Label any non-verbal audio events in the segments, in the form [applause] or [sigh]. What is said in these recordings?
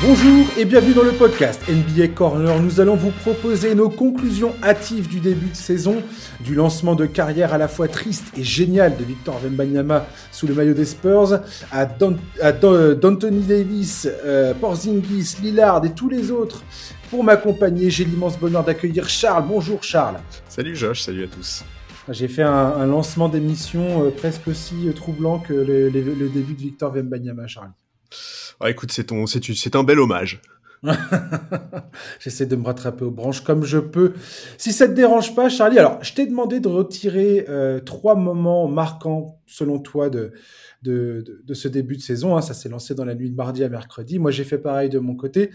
Bonjour et bienvenue dans le podcast NBA Corner. Nous allons vous proposer nos conclusions hâtives du début de saison, du lancement de carrière à la fois triste et génial de Victor Wembanyama sous le maillot des Spurs, à, d'Anthony Davis, euh, Porzingis, Lillard et tous les autres. Pour m'accompagner, j'ai l'immense bonheur d'accueillir Charles. Bonjour Charles. Salut Josh, salut à tous. J'ai fait un, lancement d'émission euh, presque aussi troublant que le, le début de Victor Wembanyama, Charles. Ah, écoute, c'est ton, c'est un bel hommage. [laughs] J'essaie de me rattraper aux branches comme je peux. Si ça te dérange pas, Charlie, alors je t'ai demandé de retirer euh, trois moments marquants selon toi de, de, de, ce début de saison. Hein. Ça s'est lancé dans la nuit de mardi à mercredi. Moi, j'ai fait pareil de mon côté.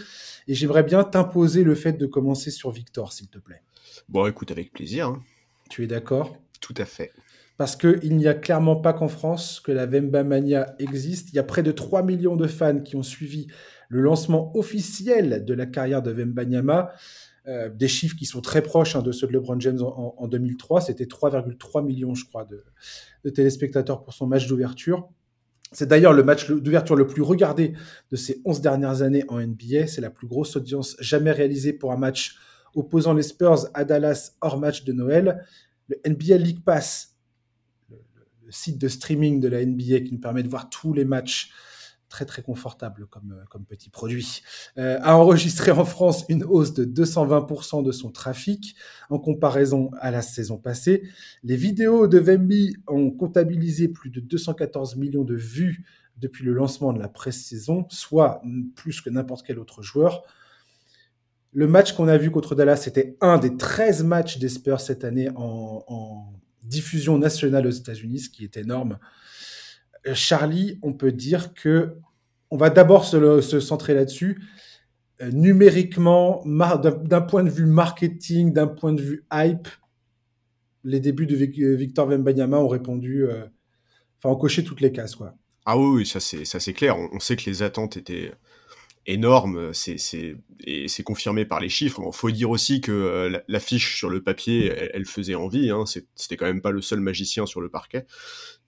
Et j'aimerais bien t'imposer le fait de commencer sur Victor, s'il te plaît. Bon, écoute, avec plaisir. Hein. Tu es d'accord? Tout à fait parce qu'il n'y a clairement pas qu'en France que la Vemba Mania existe. Il y a près de 3 millions de fans qui ont suivi le lancement officiel de la carrière de Vemba euh, des chiffres qui sont très proches hein, de ceux de LeBron James en, 2003. C'était 3,3 millions, je crois, de, téléspectateurs pour son match d'ouverture. C'est d'ailleurs le match d'ouverture le plus regardé de ces 11 dernières années en NBA. C'est la plus grosse audience jamais réalisée pour un match opposant les Spurs à Dallas hors match de Noël. Le NBA League Pass site de streaming de la NBA qui nous permet de voir tous les matchs très très confortable comme, euh, comme petit produit, euh, a enregistré en France une hausse de 220% de son trafic en comparaison à la saison passée. Les vidéos de Vemby ont comptabilisé plus de 214 millions de vues depuis le lancement de la pré-saison, soit plus que n'importe quel autre joueur. Le match qu'on a vu contre Dallas, c'était un des 13 matchs des Spurs cette année en diffusion nationale aux États-Unis, ce qui est énorme. Euh, Charlie, on peut dire que on va d'abord se, centrer là-dessus. Euh, numériquement, d'un point de vue marketing, d'un point de vue hype, les débuts de euh, Victor Wembanyama ont répondu, enfin, ont coché toutes les cases, quoi. Ah oui, ça c'est ça c'est clair. on, sait que les attentes étaient énorme, c'est et c'est confirmé par les chiffres. Il faut dire aussi que euh, l'affiche sur le papier, elle, faisait envie. Hein. C'était quand même pas le seul magicien sur le parquet,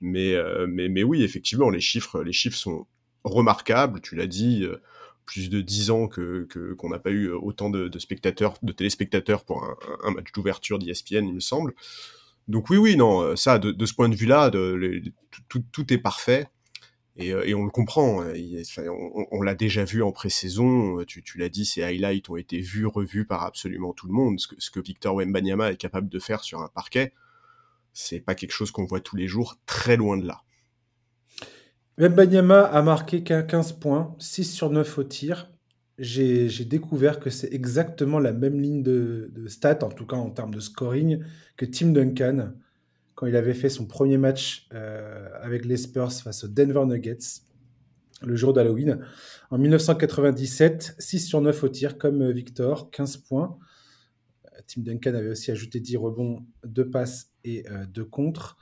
mais euh, mais mais oui, effectivement, les chiffres les chiffres sont remarquables. Tu l'as dit. Euh, plus de dix ans que qu'on n'a pas eu autant de, spectateurs, de téléspectateurs pour un, match d'ouverture d'ESPN, il me semble. Donc oui, oui, non, ça, de, ce point de vue-là, tout, tout, est parfait. Euh, et, on le comprend, hein, on, l'a déjà vu en pré-saison, euh, tu, l'as dit, ces highlights ont été vus, revus par absolument tout le monde. Ce que, Victor Wembanyama est capable de faire sur un parquet, c'est pas quelque chose qu'on voit tous les jours, très loin de là. Wembanyama a marqué qu'un 15 points, 6 sur 9 au tir. J'ai découvert que c'est exactement la même ligne de stats, en tout cas en termes de scoring, que Tim Duncan quand il avait fait son premier match euh, avec les Spurs face aux Denver Nuggets le jour d'Halloween. En 1997, 6 sur 9 au tir comme Victor, 15 points. Euh, Tim Duncan avait aussi ajouté 10 rebonds, 2 passes et 2 euh, contres.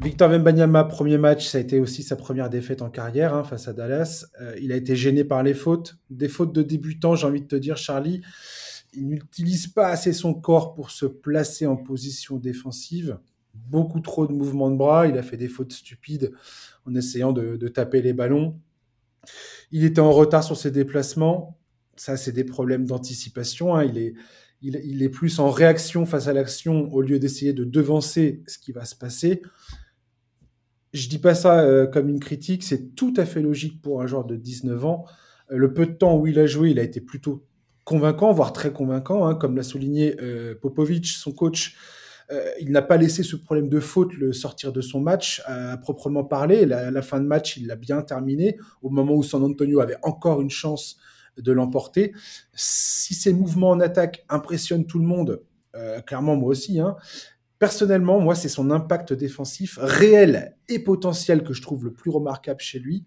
Victor Wembanyama, premier match, ça a été aussi sa première défaite en carrière hein, face à Dallas. il a été gêné par les fautes, des fautes de débutants, j'ai envie de te dire, Charlie il n'utilise pas assez son corps pour se placer en position défensive. Beaucoup trop de mouvements de bras. Il a fait des fautes stupides en essayant de, taper les ballons. Il était en retard sur ses déplacements. Ça, c'est des problèmes d'anticipation. Hein. Il, est, plus en réaction face à l'action au lieu d'essayer de devancer ce qui va se passer. Je dis pas ça euh, comme une critique, c'est tout à fait logique pour un joueur de 19 ans. Euh, le peu de temps où il a joué, il a été plutôt convaincant, voire très convaincant, hein, comme l'a souligné euh, Popovic, son coach. Euh, il n'a pas laissé ce problème de faute le sortir de son match à, proprement parler. La, la, fin de match, il l'a bien terminé au moment où San Antonio avait encore une chance de l'emporter. Si ses mouvements en attaque impressionnent tout le monde, euh, clairement moi aussi, hein, personnellement, moi, c'est son impact défensif réel et potentiel que je trouve le plus remarquable chez lui.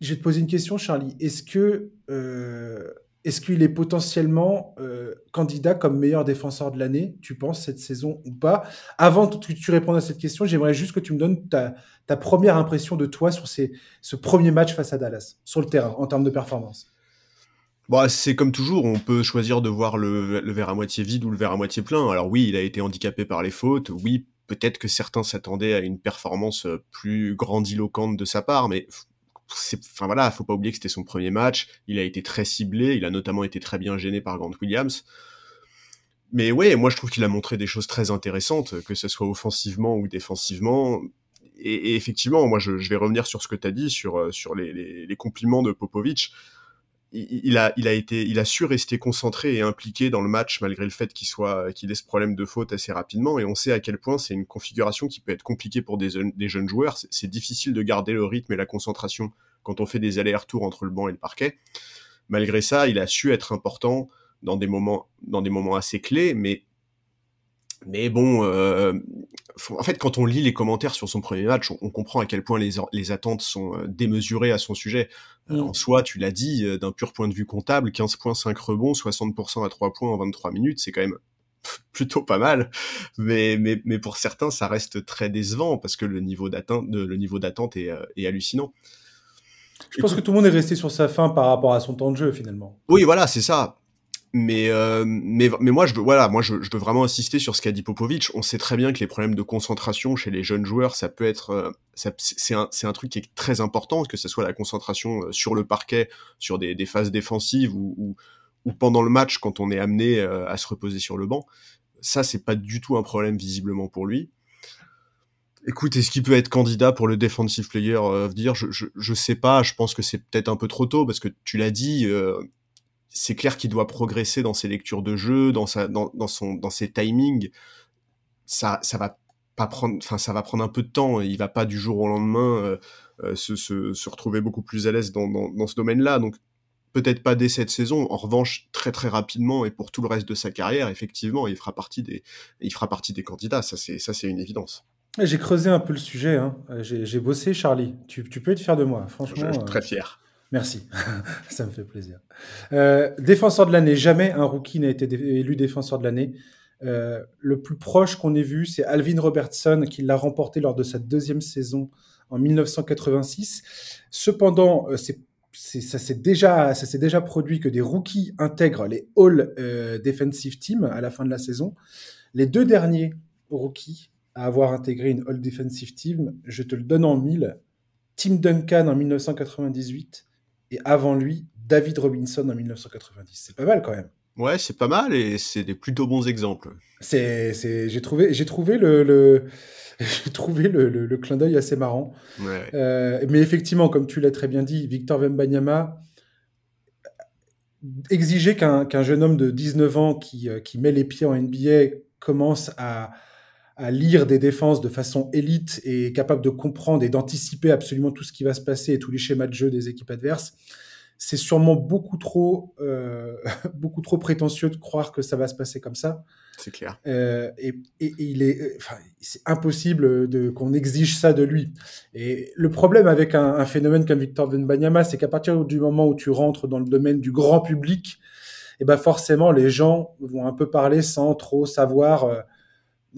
Je vais te poser une question, Charlie. Est-ce que euh, est-ce qu'il est potentiellement euh, candidat comme meilleur défenseur de l'année, tu penses, cette saison ou pas? Avant que tu répondes à cette question, j'aimerais juste que tu me donnes ta, première impression de toi sur ces, ce premier match face à Dallas, sur le terrain, en termes de performance. Bon, c'est comme toujours, on peut choisir de voir le, le, verre à moitié vide ou le verre à moitié plein. Alors oui, il a été handicapé par les fautes, oui, peut-être que certains s'attendaient à une performance plus grandiloquente de sa part, mais enfin voilà, faut pas oublier que c'était son premier match. Il a été très ciblé. Il a notamment été très bien gêné par Grant Williams. Mais ouais, moi je trouve qu'il a montré des choses très intéressantes, que ce soit offensivement ou défensivement. Et, effectivement, moi je, vais revenir sur ce que tu as dit, sur, euh, sur les, les, compliments de Popovic. Il, a, il, a été, il a su rester concentré et impliqué dans le match malgré le fait qu'il soit qu'il ait ce problème de faute assez rapidement. Et on sait à quel point c'est une configuration qui peut être compliquée pour des, jeunes joueurs. C'est difficile de garder le rythme et la concentration quand on fait des allers-retours entre le banc et le parquet. Malgré ça, il a su être important dans des moments, dans des moments assez clés, mais mais bon, euh, en fait, quand on lit les commentaires sur son premier match, on, comprend à quel point les, les, attentes sont euh, démesurées à son sujet. Euh, mm. En soi, tu l'as dit, d'un pur point de vue comptable, 15 points, 5 rebonds, 60% à 3 points en 23 minutes, c'est quand même [laughs] plutôt pas mal. Mais, mais, mais pour certains, ça reste très décevant parce que le niveau d'attente, le niveau d'attente est, est hallucinant. Je pense que tout le monde est resté sur sa fin par rapport à son temps de jeu finalement. Oui, voilà, c'est ça. Mais, euh, mais, mais moi, je veux, voilà, moi, je, veux vraiment insister sur ce qu'a dit Popovic. On sait très bien que les problèmes de concentration chez les jeunes joueurs, ça peut être, euh, c'est un, un, truc qui est très important, que ce soit la concentration euh, sur le parquet, sur des, des phases défensives ou, ou, pendant le match quand on est amené à se reposer sur le banc. Ça, c'est pas du tout un problème visiblement pour lui. Écoute, est-ce qu'il peut être candidat pour le Defensive Player of the je, je, je, sais pas, je pense que c'est peut-être un peu trop tôt, parce que tu l'as dit, c'est clair qu'il doit progresser dans ses lectures de jeu, dans sa, dans, dans son, dans ses timings. Ça, ça va pas prendre, enfin, ça va prendre un peu de temps. Il va pas du jour au lendemain euh, euh, se, se, se, retrouver beaucoup plus à l'aise dans, dans, dans ce domaine-là. Donc, peut-être pas dès cette saison. En revanche, très très rapidement et pour tout le reste de sa carrière, effectivement, il fera partie des, il fera partie des candidats. Ça, c'est, ça, c'est une évidence. J'ai creusé un peu le sujet. Hein. J'ai bossé, Charlie. Tu, tu, peux être fier de moi, franchement. Je, suis très fier. Merci, [laughs] ça me fait plaisir. Euh, défenseur de l'année, jamais un rookie n'a été élu défenseur de l'année. Euh, le plus proche qu'on ait vu, c'est Alvin Robertson qui l'a remporté lors de sa deuxième saison en 1986. Cependant, euh, ça s'est déjà, produit que des rookies intègrent les All Defensive Team à la fin de la saison. Les deux derniers rookies à avoir intégré une All Defensive Team, je te le donne en mille. Tim Duncan en 1998 et avant lui, David Robinson en 1990. C'est pas mal quand même. Ouais, c'est pas mal et c'est des plutôt bons exemples. C'est, c'est, j'ai trouvé, j'ai trouvé le, le [laughs] j'ai trouvé le, le, clin d'œil assez marrant. Ouais. Euh, mais effectivement, comme tu l'as très bien dit, Victor Wembanyama exigeait qu'un, qu'un jeune homme de 19 ans qui, euh, qui met les pieds en NBA commence à, à lire des défenses de façon élite et capable de comprendre et d'anticiper absolument tout ce qui va se passer et tous les schémas de jeu des équipes adverses, c'est sûrement beaucoup trop, euh, [laughs] beaucoup trop prétentieux de croire que ça va se passer comme ça. C'est clair. Euh, et, et, il est, enfin, c'est impossible de qu'on exige ça de lui. Et le problème avec un, un phénomène comme Victor Wembanyama, c'est qu'à partir du moment où tu rentres dans le domaine du grand public, et eh ben forcément les gens vont un peu parler sans trop savoir. Euh,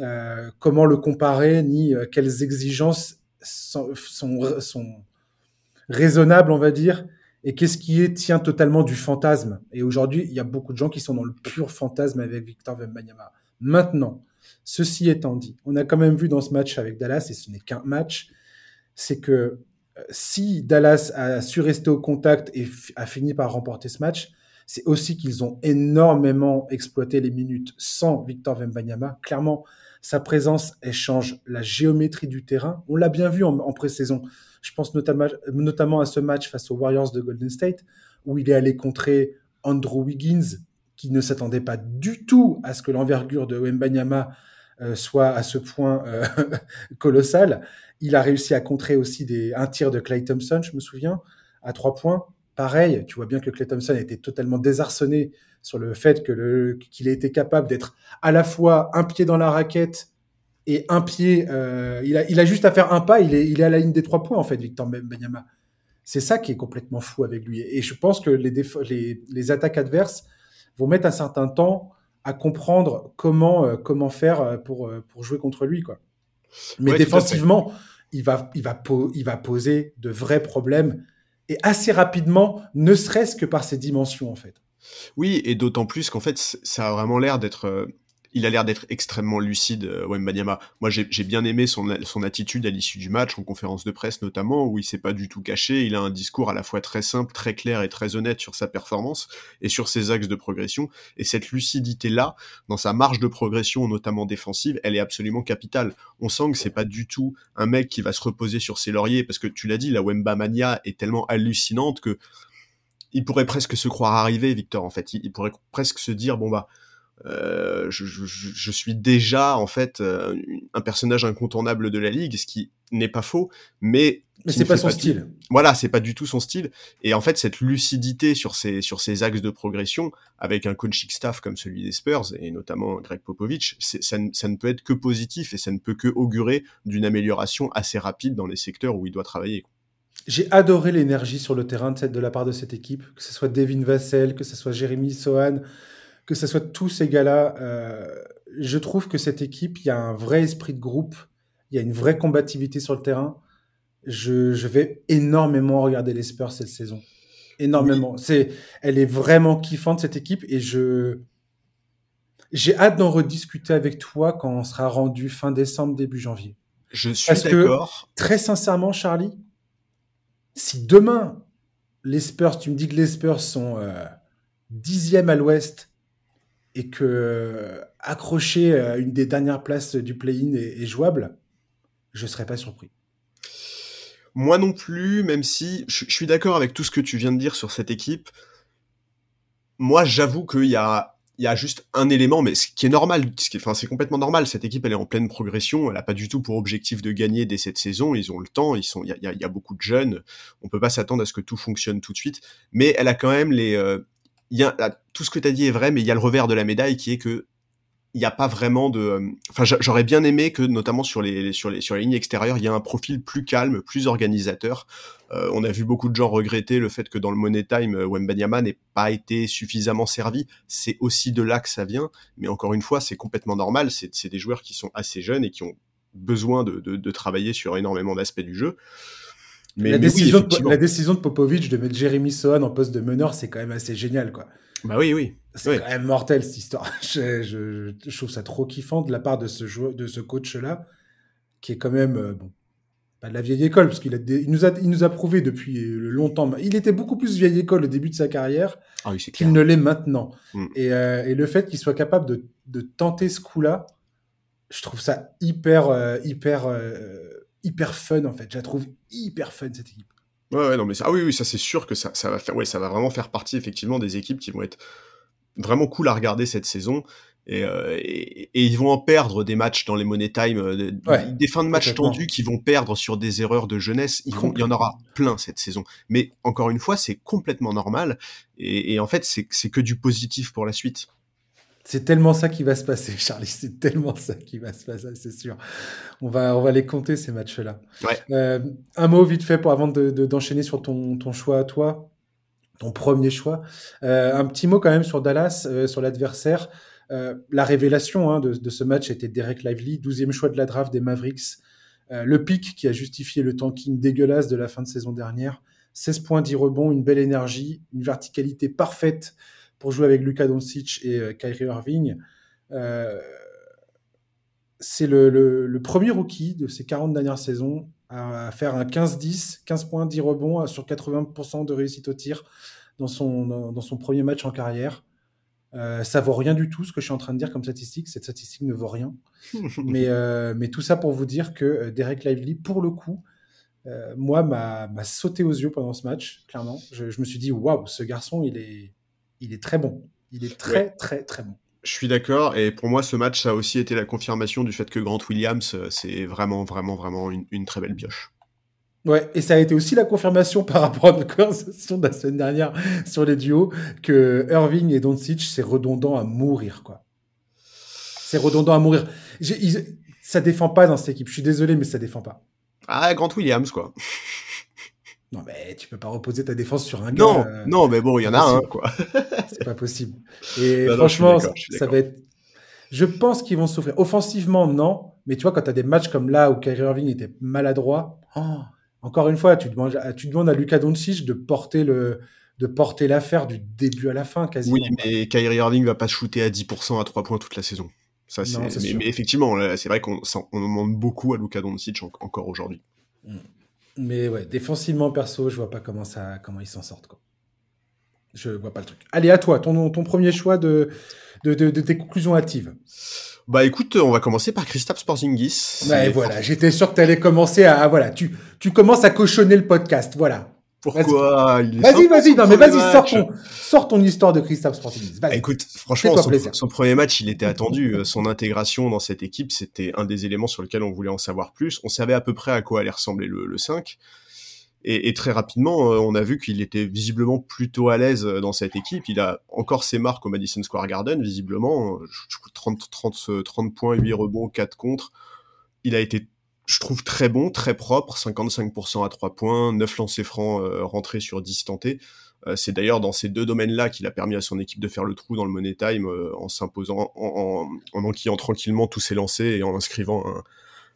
euh, comment le comparer, ni euh, quelles exigences sont, sont, raisonnables, on va dire, et qu'est-ce qui est, tient totalement du fantasme. Et aujourd'hui, il y a beaucoup de gens qui sont dans le pur fantasme avec Victor Wembanyama. Maintenant, ceci étant dit, on a quand même vu dans ce match avec Dallas, et ce n'est qu'un match, c'est que euh, si Dallas a su rester au contact et a fini par remporter ce match, c'est aussi qu'ils ont énormément exploité les minutes sans Victor Wembanyama. Clairement, sa présence, elle change la géométrie du terrain. On l'a bien vu en, pré-saison. Je pense notamment, à ce match face aux Warriors de Golden State, où il est allé contrer Andrew Wiggins, qui ne s'attendait pas du tout à ce que l'envergure de Wembanyama euh, soit à ce point euh, [laughs] colossal. Il a réussi à contrer aussi un tir de Clay Thompson, je me souviens, à trois points. Pareil, tu vois bien que Clay Thompson était totalement désarçonné sur le fait que qu'il ait été capable d'être à la fois un pied dans la raquette et un pied. Euh, il, a, il a juste à faire un pas, il est, il est à la ligne des trois points en fait, Victor Benyama. C'est ça qui est complètement fou avec lui. Et je pense que les, les, les attaques adverses vont mettre un certain temps à comprendre comment, euh, comment faire euh, pour, pour jouer contre lui. Quoi. Mais défensivement, il va, il, va il va poser de vrais problèmes et assez rapidement, ne serait-ce que par ses dimensions en fait. Oui, et d'autant plus qu'en fait, ça a vraiment l'air d'être. Euh, il a l'air d'être extrêmement lucide, euh, Wembanyama. Moi, j'ai bien aimé son, son attitude à l'issue du match, en conférence de presse notamment, où il s'est pas du tout caché. Il a un discours à la fois très simple, très clair et très honnête sur sa performance et sur ses axes de progression. Et cette lucidité-là, dans sa marge de progression, notamment défensive, elle est absolument capitale. On sent que c'est pas du tout un mec qui va se reposer sur ses lauriers, parce que tu l'as dit, la Wembamania est tellement hallucinante que il pourrait presque se croire arrivé, Victor, en fait. il pourrait presque se dire, bon bah, euh, je, je, je, suis déjà en fait euh, un personnage incontournable de la ligue, ce qui n'est pas faux, mais mais c'est pas son style. Voilà, c'est pas du tout son style. Et en fait, cette lucidité sur ces sur ces axes de progression, avec un coaching staff comme celui des Spurs et notamment Greg Popovich, ça, ça ne peut être que positif et ça ne peut que augurer d'une amélioration assez rapide dans les secteurs où il doit travailler. J'ai adoré l'énergie sur le terrain de, cette, de la part de cette équipe, que ce soit Devin Vassell, que ce soit Jérémy Sohan, que ce soit tous ces gars-là, euh, je trouve que cette équipe, il y a un vrai esprit de groupe, il y a une vraie combativité sur le terrain. Je, vais énormément regarder les Spurs cette saison. Énormément. C'est, elle est vraiment kiffante cette équipe et je, j'ai hâte d'en rediscuter avec toi quand on sera rendu fin décembre, début janvier. Je suis d'accord. Très sincèrement, Charlie, si demain les Spurs, tu me dis que les Spurs sont euh, dixième à l'Ouest et que euh, accrocher euh, une des dernières places du play-in est, jouable, je ne serais pas surpris. Moi non plus, même si je, suis d'accord avec tout ce que tu viens de dire sur cette équipe. Moi, j'avoue qu'il y a, il y a juste un élément, mais ce qui est normal, enfin, c'est complètement normal. Cette équipe, elle est en pleine progression. Elle n'a pas du tout pour objectif de gagner dès cette saison. Ils ont le temps. Ils sont, il y a, beaucoup de jeunes. On peut pas s'attendre à ce que tout fonctionne tout de suite. Mais elle a quand même les, euh, y a, tout ce que tu as dit est vrai, mais il y a le revers de la médaille qui est que il n'y a pas vraiment de. Euh, enfin, j'aurais bien aimé que, notamment sur les, sur les, sur les lignes extérieures, il y ait un profil plus calme, plus organisateur. Euh, on a vu beaucoup de gens regretter le fait que dans le Money Time, euh, Wembanyama n'ait pas été suffisamment servi. C'est aussi de là que ça vient. Mais encore une fois, c'est complètement normal. C'est des joueurs qui sont assez jeunes et qui ont besoin de, de, de travailler sur énormément d'aspects du jeu la, décision de, la décision de Popovic de mettre Jeremy Sohan en poste de meneur, c'est quand même assez génial, quoi. Bah oui, oui. C'est quand même mortel cette histoire. [laughs] je, trouve ça trop kiffant de la part de ce joueur, de ce coach-là, qui est quand même euh, bon, pas de la vieille école, parce qu'il a il nous a, il nous a prouvé depuis longtemps. Il était beaucoup plus vieille école au début de sa carrière ah qu'il ne l'est maintenant. Mm. Et, euh, et, le fait qu'il soit capable de, de, tenter ce coup-là, je trouve ça hyper, euh, hyper hyper fun en fait. Je la trouve hyper fun cette équipe. Ouais, ouais non mais ça, ah oui, oui, ça c'est sûr que ça, ça va faire, ouais, ça va vraiment faire partie effectivement des équipes qui vont être vraiment cool à regarder cette saison. Et, euh, et, ils vont en perdre des matchs dans les Money Time, euh, des fins de match tendus qui vont perdre sur des erreurs de jeunesse. Il, il y en aura plein cette saison. Mais encore une fois, c'est complètement normal. Et, et en fait, c'est que du positif pour la suite. C'est tellement ça qui va se passer, [laughs] Charlie. C'est tellement ça qui va se passer, c'est sûr. On va, on va les compter, ces matchs-là. Euh, un mot vite fait pour avant d'enchaîner de, sur ton, ton choix à toi, ton premier choix. Euh, un petit mot quand même sur Dallas, euh, sur l'adversaire. la révélation hein, de, de, ce match était Derek Lively, 12e choix de la draft des Mavericks. le pic qui a justifié le tanking dégueulasse de la fin de saison dernière. 16 points, 10 rebonds, une belle énergie, une verticalité parfaite pour jouer avec Luka Doncic et euh, Kyrie Irving. Euh, c'est le, premier rookie de ces 40 dernières saisons à faire un 15-10, 15 points, 10 rebonds sur 80% de réussite au tir dans son, dans, son premier match en carrière. Euh, ça vaut rien du tout ce que je suis en train de dire comme statistique. Cette statistique ne vaut rien. [laughs] mais, euh, mais tout ça pour vous dire que Derek Lively, pour le coup, moi, m'a sauté aux yeux pendant ce match, clairement. Je, je me suis dit, waouh, ce garçon, il est, il est très bon. Il est très, très, très bon. Je suis d'accord, et pour moi, ce match, ça a aussi été la confirmation du fait que Grant Williams, euh, c'est vraiment, vraiment, vraiment une, très belle pioche. Ouais, et ça a été aussi la confirmation par rapport à notre conversation de la semaine dernière sur les duos que Irving et Doncic, c'est redondant à mourir, quoi. C'est redondant à mourir. ça défend pas dans cette équipe. Je suis désolé, mais ça défend pas. Ah, Grant Williams, quoi. Non, mais tu peux pas reposer ta défense sur un gars. Non, euh, non, mais bon, il y en a un, quoi. [laughs] c'est pas possible. Et franchement, ça va être. Je pense qu'ils vont souffrir. Offensivement, non. Mais tu vois, quand tu as des matchs comme là où Kyrie Irving était maladroit, oh, encore une fois, tu demandes, à, tu demandes à Luka Doncic de porter le de porter l'affaire du début à la fin, quasiment. Oui, mais Kyrie Irving va pas shooter à 10% à 3 points toute la saison. Ça, c'est, mais, effectivement, c'est vrai qu'on on demande beaucoup à Luka Doncic encore aujourd'hui. Mm. Mais ouais, défensivement, perso, je vois pas comment, ça, comment ils s'en sortent. Quoi. Je vois pas le truc. Allez, à toi, ton, ton premier choix de, de, de, tes conclusions hâtives. Bah écoute, on va commencer par Christophe Sporzingis. Ouais, voilà, j'étais sûr que tu allais commencer à, voilà, tu, tu commences à cochonner le podcast, voilà. Pourquoi Vas-y, vas-y, non mais vas-y, sors ton, sors ton histoire de Christophe Sporzingis. Bah, écoute, franchement, son, premier match, il était attendu. Euh, son intégration dans cette équipe, c'était un des éléments sur lesquels on voulait en savoir plus. On savait à peu près à quoi allait ressembler le, le 5. Et, et, très rapidement, euh, on a vu qu'il était visiblement plutôt à l'aise euh, dans cette équipe. Il a encore ses marques au Madison Square Garden, visiblement. 30, 30, 30 points, 8 rebonds, 4 contre. Il a été, je trouve, très bon, très propre. 55% à 3 points, 9 lancers francs euh, rentrés sur 10 tentés. Euh, c'est d'ailleurs dans ces deux domaines-là qu'il a permis à son équipe de faire le trou dans le Money Time en s'imposant, en, en, enquillant tranquillement tous ses lancers et en inscrivant un,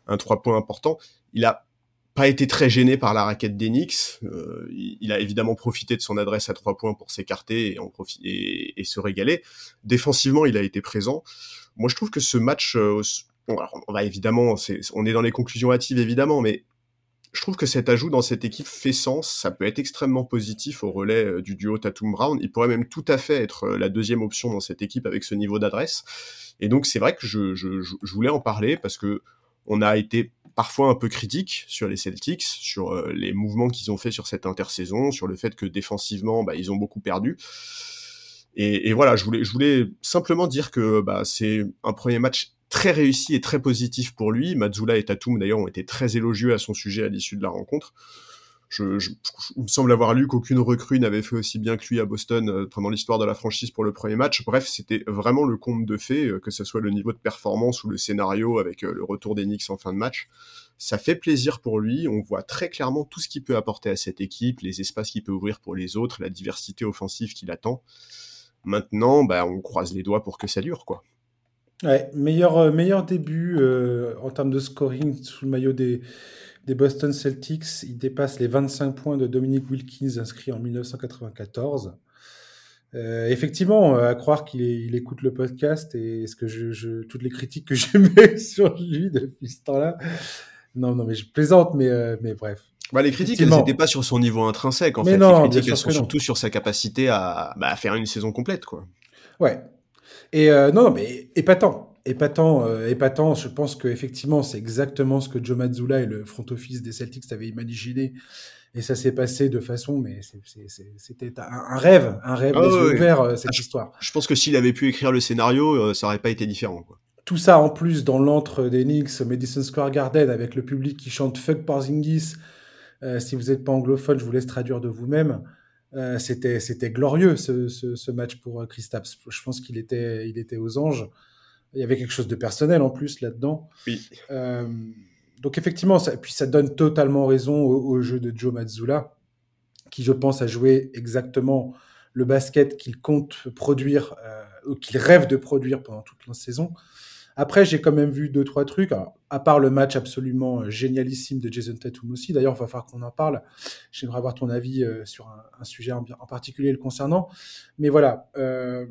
un 3 points important. Il a pas été très gêné par la raquette d'Enix. Euh, il, a évidemment profité de son adresse à trois points pour s'écarter et, se régaler. Défensivement, il a été présent. Moi, je trouve que ce match, euh, on va évidemment, on est dans les conclusions hâtives évidemment, mais je trouve que cet ajout dans cette équipe fait sens. Ça peut être extrêmement positif au relais euh, du duo Tatum Brown. Il pourrait même tout à fait être la deuxième option dans cette équipe avec ce niveau d'adresse. Et donc, c'est vrai que je, je, je voulais en parler parce que on a été parfois un peu critique sur les Celtics, sur euh, les mouvements qu'ils ont fait sur cette intersaison, sur le fait que défensivement, bah, ils ont beaucoup perdu. Et, voilà, je voulais, je voulais simplement dire que bah, c'est un premier match très réussi et très positif pour lui. Mazzula et Tatum, d'ailleurs, ont été très élogieux à son sujet à l'issue de la rencontre. Je, il me semble avoir lu qu'aucune recrue n'avait fait aussi bien que lui à Boston euh, pendant l'histoire de la franchise pour le premier match. Bref, c'était vraiment le compte de fait, euh, que ce soit le niveau de performance ou le scénario avec euh, le retour des Knicks en fin de match. Ça fait plaisir pour lui. On voit très clairement tout ce qu'il peut apporter à cette équipe, les espaces qu'il peut ouvrir pour les autres, la diversité offensive qu'il attend. Maintenant, bah, on croise les doigts pour que ça dure, quoi. Ouais, meilleur, meilleur début en termes de scoring sous le maillot des, des Boston Celtics. Il dépasse les 25 points de Dominique Wilkins inscrit en 1994. Euh, effectivement, euh, à croire qu'il il écoute le podcast et ce que je, toutes les critiques que [laughs] je mets sur lui depuis ce temps-là. Non, non, mais je plaisante, mais, euh, mais bref. Bah, les critiques, elles n'étaient pas sur son niveau intrinsèque, en fait. Non, les critiques, elles sont surtout sur sa capacité à, bah, à, faire une saison complète, quoi. Ouais. Et non, mais épatant épatant, euh, épatant. Je pense qu'effectivement, c'est exactement ce que Joe Mazzulla et le front office des Celtics avaient imaginé. Et ça s'est passé de façon, mais c'était un, rêve, un rêve ah, ouvert, euh, cette ah, histoire. Je, pense que s'il avait pu écrire le scénario, euh, ça aurait pas été différent. Quoi. Tout ça en plus dans l'antre des Knicks, Madison Square Garden, avec le public qui chante Fuck Porzingis. si vous n'êtes pas anglophone, je vous laisse traduire de vous-même. C'était c'était glorieux ce, ce, ce, match pour Kristaps. Je pense qu'il était il était aux anges. Il y avait quelque chose de personnel en plus là-dedans. Oui. Euh, donc effectivement, ça, puis ça donne totalement raison au, jeu de Joe Mazzulla, qui je pense a joué exactement le basket qu'il compte produire, euh, ou qu'il rêve de produire pendant toute la saison. Après, j'ai quand même vu deux, trois trucs, à part le match absolument génialissime de Jason Tatum aussi. D'ailleurs, il va falloir qu'on en parle. J'aimerais avoir ton avis euh, sur un, sujet en, particulier le concernant. Mais voilà, euh,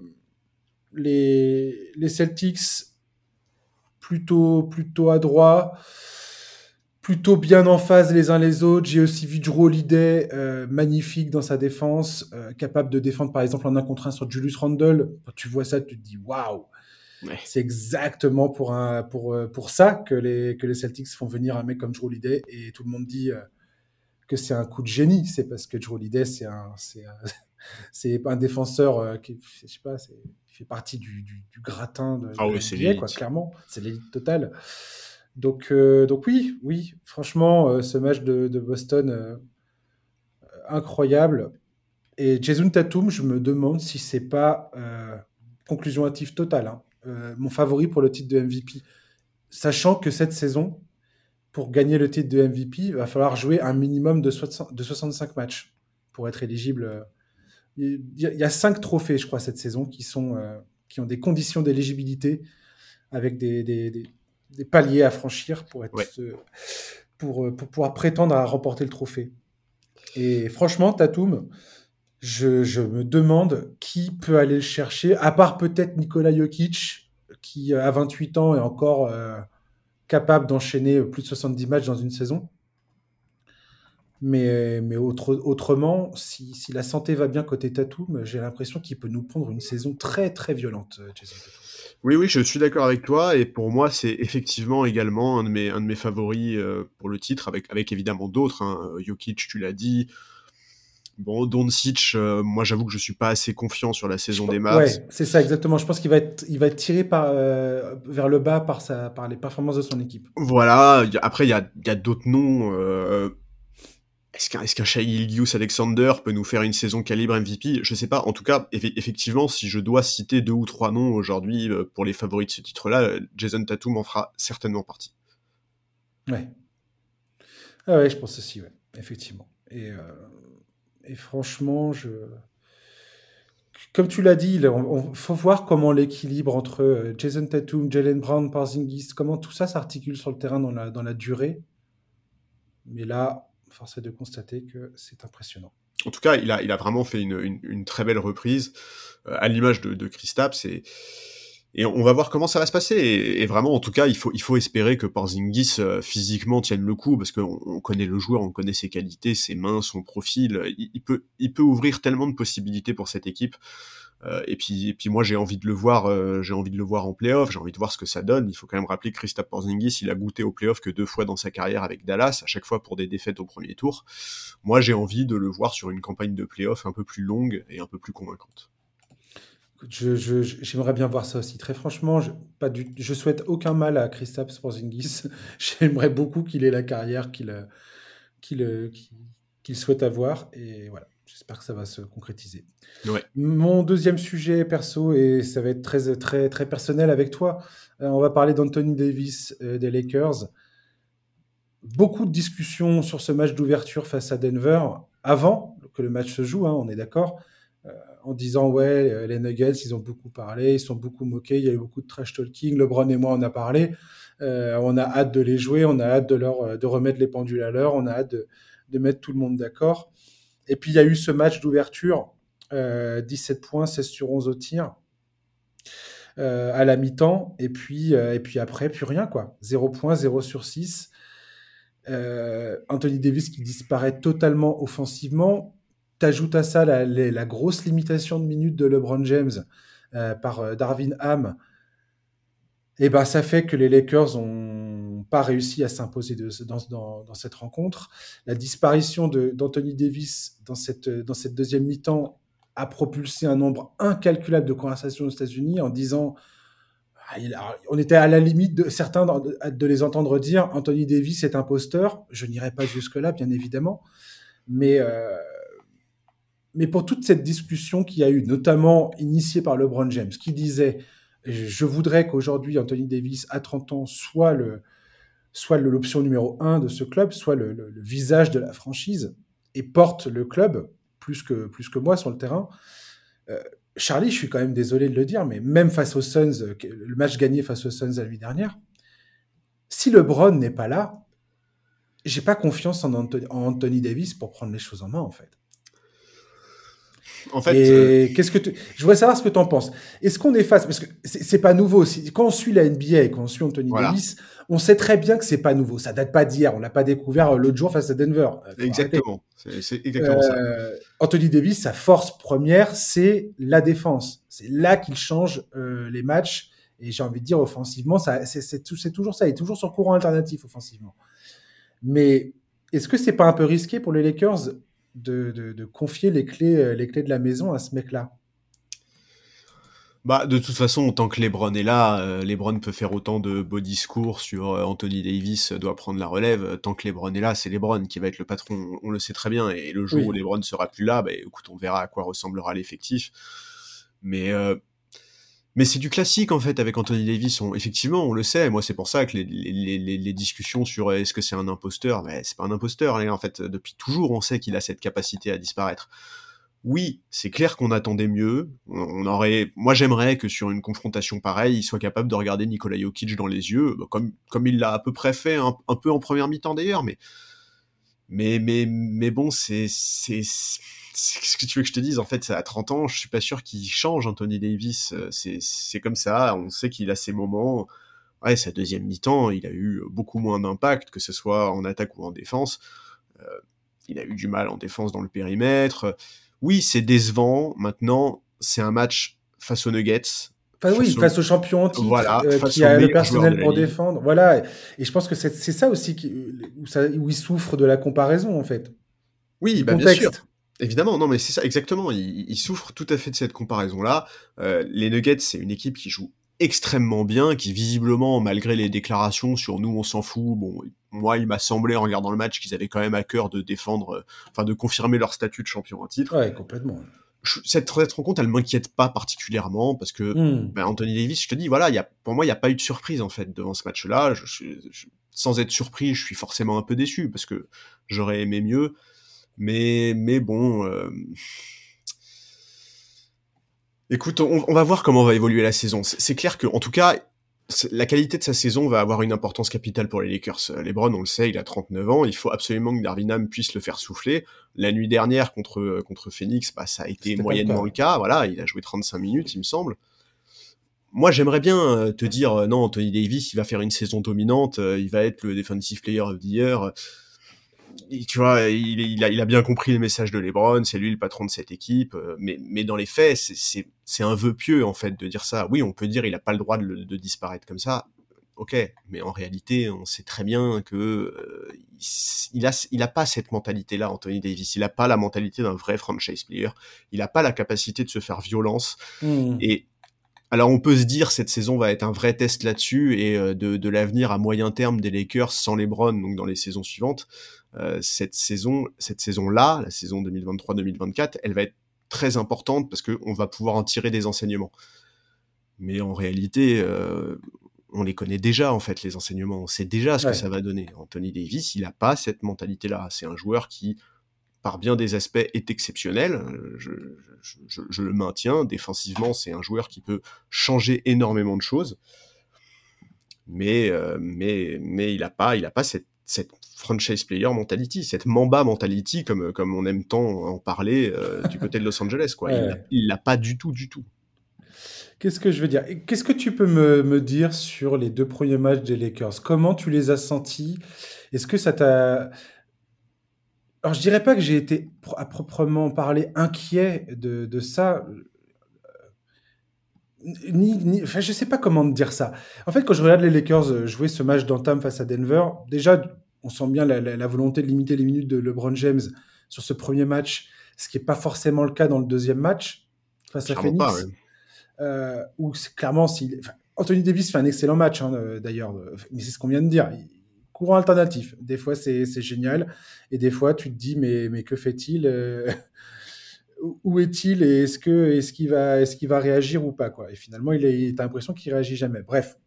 les, Celtics plutôt, plutôt adroits, plutôt bien en phase les uns les autres. J'ai aussi vu Drew Holiday euh, magnifique dans sa défense, euh, capable de défendre par exemple en un contre un sur Julius Randle. Quand tu vois ça, tu te dis waouh. C'est exactement pour, un, pour, euh, pour ça que les, que les Celtics font venir un mec comme Drew Holiday et tout le monde dit que c'est un coup de génie. C'est parce que Drew Holiday, c'est un, c'est un, [laughs] c'est un défenseur qui, je sais pas, fait partie du, du, du gratin de, ah oui, quoi, clairement. C'est l'élite totale. Donc, euh, donc oui, oui, franchement, euh, ce match de, de Boston, euh, incroyable. Et Jason Tatum, je me demande si c'est pas conclusion hâtive totale, hein, mon favori pour le titre de MVP. Sachant que cette saison, pour gagner le titre de MVP, il va falloir jouer un minimum de, 60, de 65 matchs pour être éligible il y, a cinq trophées, je crois, cette saison qui, sont, euh, qui ont des conditions d'éligibilité avec des, des, des, paliers à franchir pour, être, euh, pour, euh, pour, pouvoir prétendre à remporter le trophée. Et franchement, Tatum, je, me demande qui peut aller le chercher, à part peut-être Nikola Jokic, qui, à 28 ans, est encore capable d'enchaîner plus de 70 matchs dans une saison. Mais, autrement, si, la santé va bien côté Tatum, j'ai l'impression qu'il peut nous prendre une saison très très violente, euh, Jason Oui, oui, je suis d'accord avec toi. Et pour moi, c'est effectivement également un de mes, favoris euh, pour le titre, avec, avec évidemment d'autres. Hein. Jokic, tu l'as dit. Bon, Doncic, euh, moi j'avoue que je suis pas assez confiant sur la saison des Mavs. Ouais, c'est ça exactement. Je pense qu'il va être, il va être tiré par, vers le bas par, sa, par les performances de son équipe. Voilà. Après, il y a, d'autres noms. Est-ce qu'un est qu Ilgius Alexander peut nous faire une saison calibre MVP Je sais pas. En tout cas, effectivement, si je dois citer deux ou trois noms aujourd'hui euh, pour les favoris de ce titre-là, euh, Jason Tatum en fera certainement partie. Ouais. Ah ouais, je pense aussi, ouais, effectivement. Et, euh, et franchement, comme tu l'as dit, il faut voir comment l'équilibre entre Jason Tatum, Jalen Brown, Parzingis, comment tout ça s'articule sur le terrain dans la, durée. Mais là, force est de constater que c'est impressionnant. En tout cas, il a, vraiment fait une, très belle reprise, euh, à l'image de, de et on va voir comment ça va se passer. Et, vraiment, en tout cas, il faut, espérer que Porzingis euh, physiquement tienne le coup, parce qu'on on connaît le joueur, on connaît ses qualités, ses mains, son profil. Il, peut, ouvrir tellement de possibilités pour cette équipe. Euh, et puis, et puis moi j'ai envie de le voir, euh, j'ai envie de le voir en playoff, j'ai envie de voir ce que ça donne. Il faut quand même rappeler que Christophe Porzingis, il a goûté au playoff que deux fois dans sa carrière avec Dallas, à chaque fois pour des défaites au premier tour. Moi j'ai envie de le voir sur une campagne de playoff un peu plus longue et un peu plus convaincante. J'aimerais bien voir ça aussi. Très franchement, je, pas du, je souhaite aucun mal à Christophe Porzingis. [laughs] J'aimerais beaucoup qu'il ait la carrière qu'il qu'il qu'il souhaite avoir. Et voilà. J'espère que ça va se concrétiser. Mon deuxième sujet perso, et ça va être très, très, très personnel avec toi, euh, on va parler d'Anthony Davis euh, des Lakers. Beaucoup de discussions sur ce match d'ouverture face à Denver avant que le match se joue, hein, on est d'accord, euh, en disant ouais, les Nuggets, ils ont beaucoup parlé, ils sont beaucoup moqués, il y a eu beaucoup de trash talking, LeBron et moi on a parlé, on a hâte de les jouer, on a hâte de, de remettre les pendules à l'heure, on a hâte de, mettre tout le monde d'accord. Et puis il y a eu ce match d'ouverture, 17 euh, points, 16 sur 11 au tir. Euh, à la mi-temps, et puis, euh, et puis après, plus rien, quoi. 0 points, 0 sur 6. Anthony Davis qui disparaît totalement offensivement. T'ajoutes à ça la, grosse limitation de minutes de LeBron James par Darvin Ham. Et ben, ça fait que les Lakers ont pas réussi à s'imposer dans, cette rencontre. La disparition d'Anthony Davis dans cette, dans cette deuxième mi-temps a propulsé un nombre incalculable de conversations aux États-Unis en disant ah, on était à la limite de certains de, les entendre dire Anthony Davis est imposteur. Je n'irai pas jusque-là, bien évidemment. Mais, euh, mais pour toute cette discussion qu'il y a eu, notamment initiée par LeBron James, qui disait Je voudrais qu'aujourd'hui Anthony Davis, à 30 ans, soit le, soit l'option numéro un de ce club, soit le, visage de la franchise, et porte le club plus que, plus que moi sur le terrain. Euh, Charlie, je suis quand même désolé de le dire, mais même face aux Suns, le match gagné face aux Suns la nuit dernière, si LeBron n'est pas là, j'ai pas confiance en Anthony Davis pour prendre les choses en main, en fait. En fait, euh, qu'est-ce que je voudrais savoir ce que tu en penses. Est-ce qu'on est face parce que c'est pas nouveau. Quand on suit la NBA et qu'on suit Anthony Davis, on sait très bien que c'est pas nouveau. Ça date pas d'hier. On l'a pas découvert euh, l'autre jour face à Denver. Euh, exactement. C'est exactement ça. Anthony Davis, sa force première, c'est la défense. C'est là qu'il change les matchs. Et j'ai envie de dire offensivement, c'est toujours ça. Il est toujours sur courant alternatif offensivement. Mais est-ce que c'est pas un peu risqué pour les Lakers de, confier les clés, euh, les clés de la maison à ce mec-là bah, de toute façon, tant que Lebron est là, euh, Lebron peut faire autant de beaux discours sur euh, Anthony Davis doit prendre la relève. Tant que Lebron est là, c'est Lebron qui va être le patron. On, le sait très bien. Et le jour où Lebron sera plus là, bah, écoute, on verra à quoi ressemblera l'effectif. Mais mais c'est du classique en fait avec Anthony Davis. effectivement, on le sait. Moi, c'est pour ça que les, discussions sur euh, est-ce que c'est un imposteur, mais c'est pas un imposteur. en fait, depuis toujours, on sait qu'il a cette capacité à disparaître. Oui, c'est clair qu'on attendait mieux. On aurait, moi, j'aimerais que sur une confrontation pareille, il soit capable de regarder Nikola Jokic dans les yeux, comme comme il l'a à peu près fait un, un peu en première mi-temps d'ailleurs, mais Mais, mais, mais bon, c'est, c'est, ce que tu veux que je te dise? En fait, à 30 ans, je suis pas sûr qu'il change, Anthony Davis. C'est, c'est comme ça. On sait qu'il a ses moments. Ouais, sa deuxième mi-temps, il a eu beaucoup moins d'impact, que ce soit en attaque ou en défense. Euh, il a eu du mal en défense dans le périmètre. Oui, c'est décevant. Maintenant, c'est un match face aux Nuggets. Enfin, oui, face au champion titre, voilà, euh, qui a le personnel pour défendre. Voilà. Et je pense que c'est ça aussi qui, où, ça, où, il souffre de la comparaison, en fait. Oui, bah, bien sûr. Évidemment, non, mais c'est ça, exactement. Il, il, souffre tout à fait de cette comparaison-là. Euh, les Nuggets, c'est une équipe qui joue extrêmement bien, qui visiblement, malgré les déclarations sur nous, on s'en fout, bon, moi, il m'a semblé en regardant le match qu'ils avaient quand même à cœur de défendre, euh, enfin, de confirmer leur statut de champion en titre. Ouais, complètement cette, cette rencontre, elle m'inquiète pas particulièrement parce que hmm. ben, Anthony Davis, je te dis, voilà, y a, pour moi, il n'y a pas eu de surprise en fait devant ce match-là. Je, sans être surpris, je suis forcément un peu déçu parce que j'aurais aimé mieux. Mais, mais bon. Euh... Écoute, on, on, va voir comment va évoluer la saison. C'est clair que, en tout cas, la qualité de sa saison va avoir une importance capitale pour les Lakers. Euh, LeBron, on le sait, il a 39 ans, il faut absolument que Darvin Ham puisse le faire souffler. La nuit dernière contre euh, contre Phoenix, bah, ça a été moyennement le cas. Voilà, il a joué 35 minutes, il me semble. Moi, j'aimerais bien euh, te dire non, Anthony Davis, il va faire une saison dominante, il va être le defensive player of the year tu vois, il, il, a, il, a, bien compris le message de LeBron, c'est lui le patron de cette équipe, euh, mais, mais dans les faits, c'est un vœu pieux en fait de dire ça. Oui, on peut dire il a pas le droit de, de disparaître comme ça, ok, mais en réalité, on sait très bien que euh, il a, il a pas cette mentalité-là, Anthony Davis. Il a pas la mentalité d'un vrai franchise player. Il a pas la capacité de se faire violence. Mmh. Et alors on peut se dire cette saison va être un vrai test là-dessus et euh, de, de l'avenir à moyen terme des Lakers sans LeBron, donc dans les saisons suivantes. Euh, cette saison, cette saison-là, la saison 2023-2024, elle va être très importante parce qu'on va pouvoir en tirer des enseignements. Mais en réalité, euh, on les connaît déjà en fait les enseignements. On sait déjà ce que ça va donner. Anthony Davis, il n'a pas cette mentalité-là. C'est un joueur qui, par bien des aspects, est exceptionnel. Je, je, je le maintiens. Défensivement, c'est un joueur qui peut changer énormément de choses. Mais, euh, mais, mais il n'a pas, il a pas cette, cette franchise player mentality, cette Mamba mentality, comme, comme on aime tant en parler euh, [laughs] du côté de Los Angeles. Quoi. Il l'a pas du tout, du tout. Qu'est-ce que je veux dire? Qu'est-ce que tu peux me, me, dire sur les deux premiers matchs des Lakers? Comment tu les as sentis? Est-ce que ça t'a... Alors, je dirais pas que j'ai été à proprement parler inquiet de, de ça. Ni, ni, enfin, je sais pas comment te dire ça. En fait, quand je regarde les Lakers jouer ce match d'entame face à Denver, déjà, on sent bien la, volonté de limiter les minutes de LeBron James sur ce premier match, ce qui n'est pas forcément le cas dans le deuxième match face à Phoenix. Pas, euh, où clairement, si, Anthony Davis fait un excellent match hein, euh, d'ailleurs, euh, mais c'est ce qu'on vient de dire. Courant alternatif. Des fois, c'est génial, et des fois, tu te dis, mais, mais que fait-il [laughs] Où est-il et est-ce qu'il va est-ce qu'il va réagir ou pas quoi Et finalement, il, est, a l'impression qu'il réagit jamais. Bref,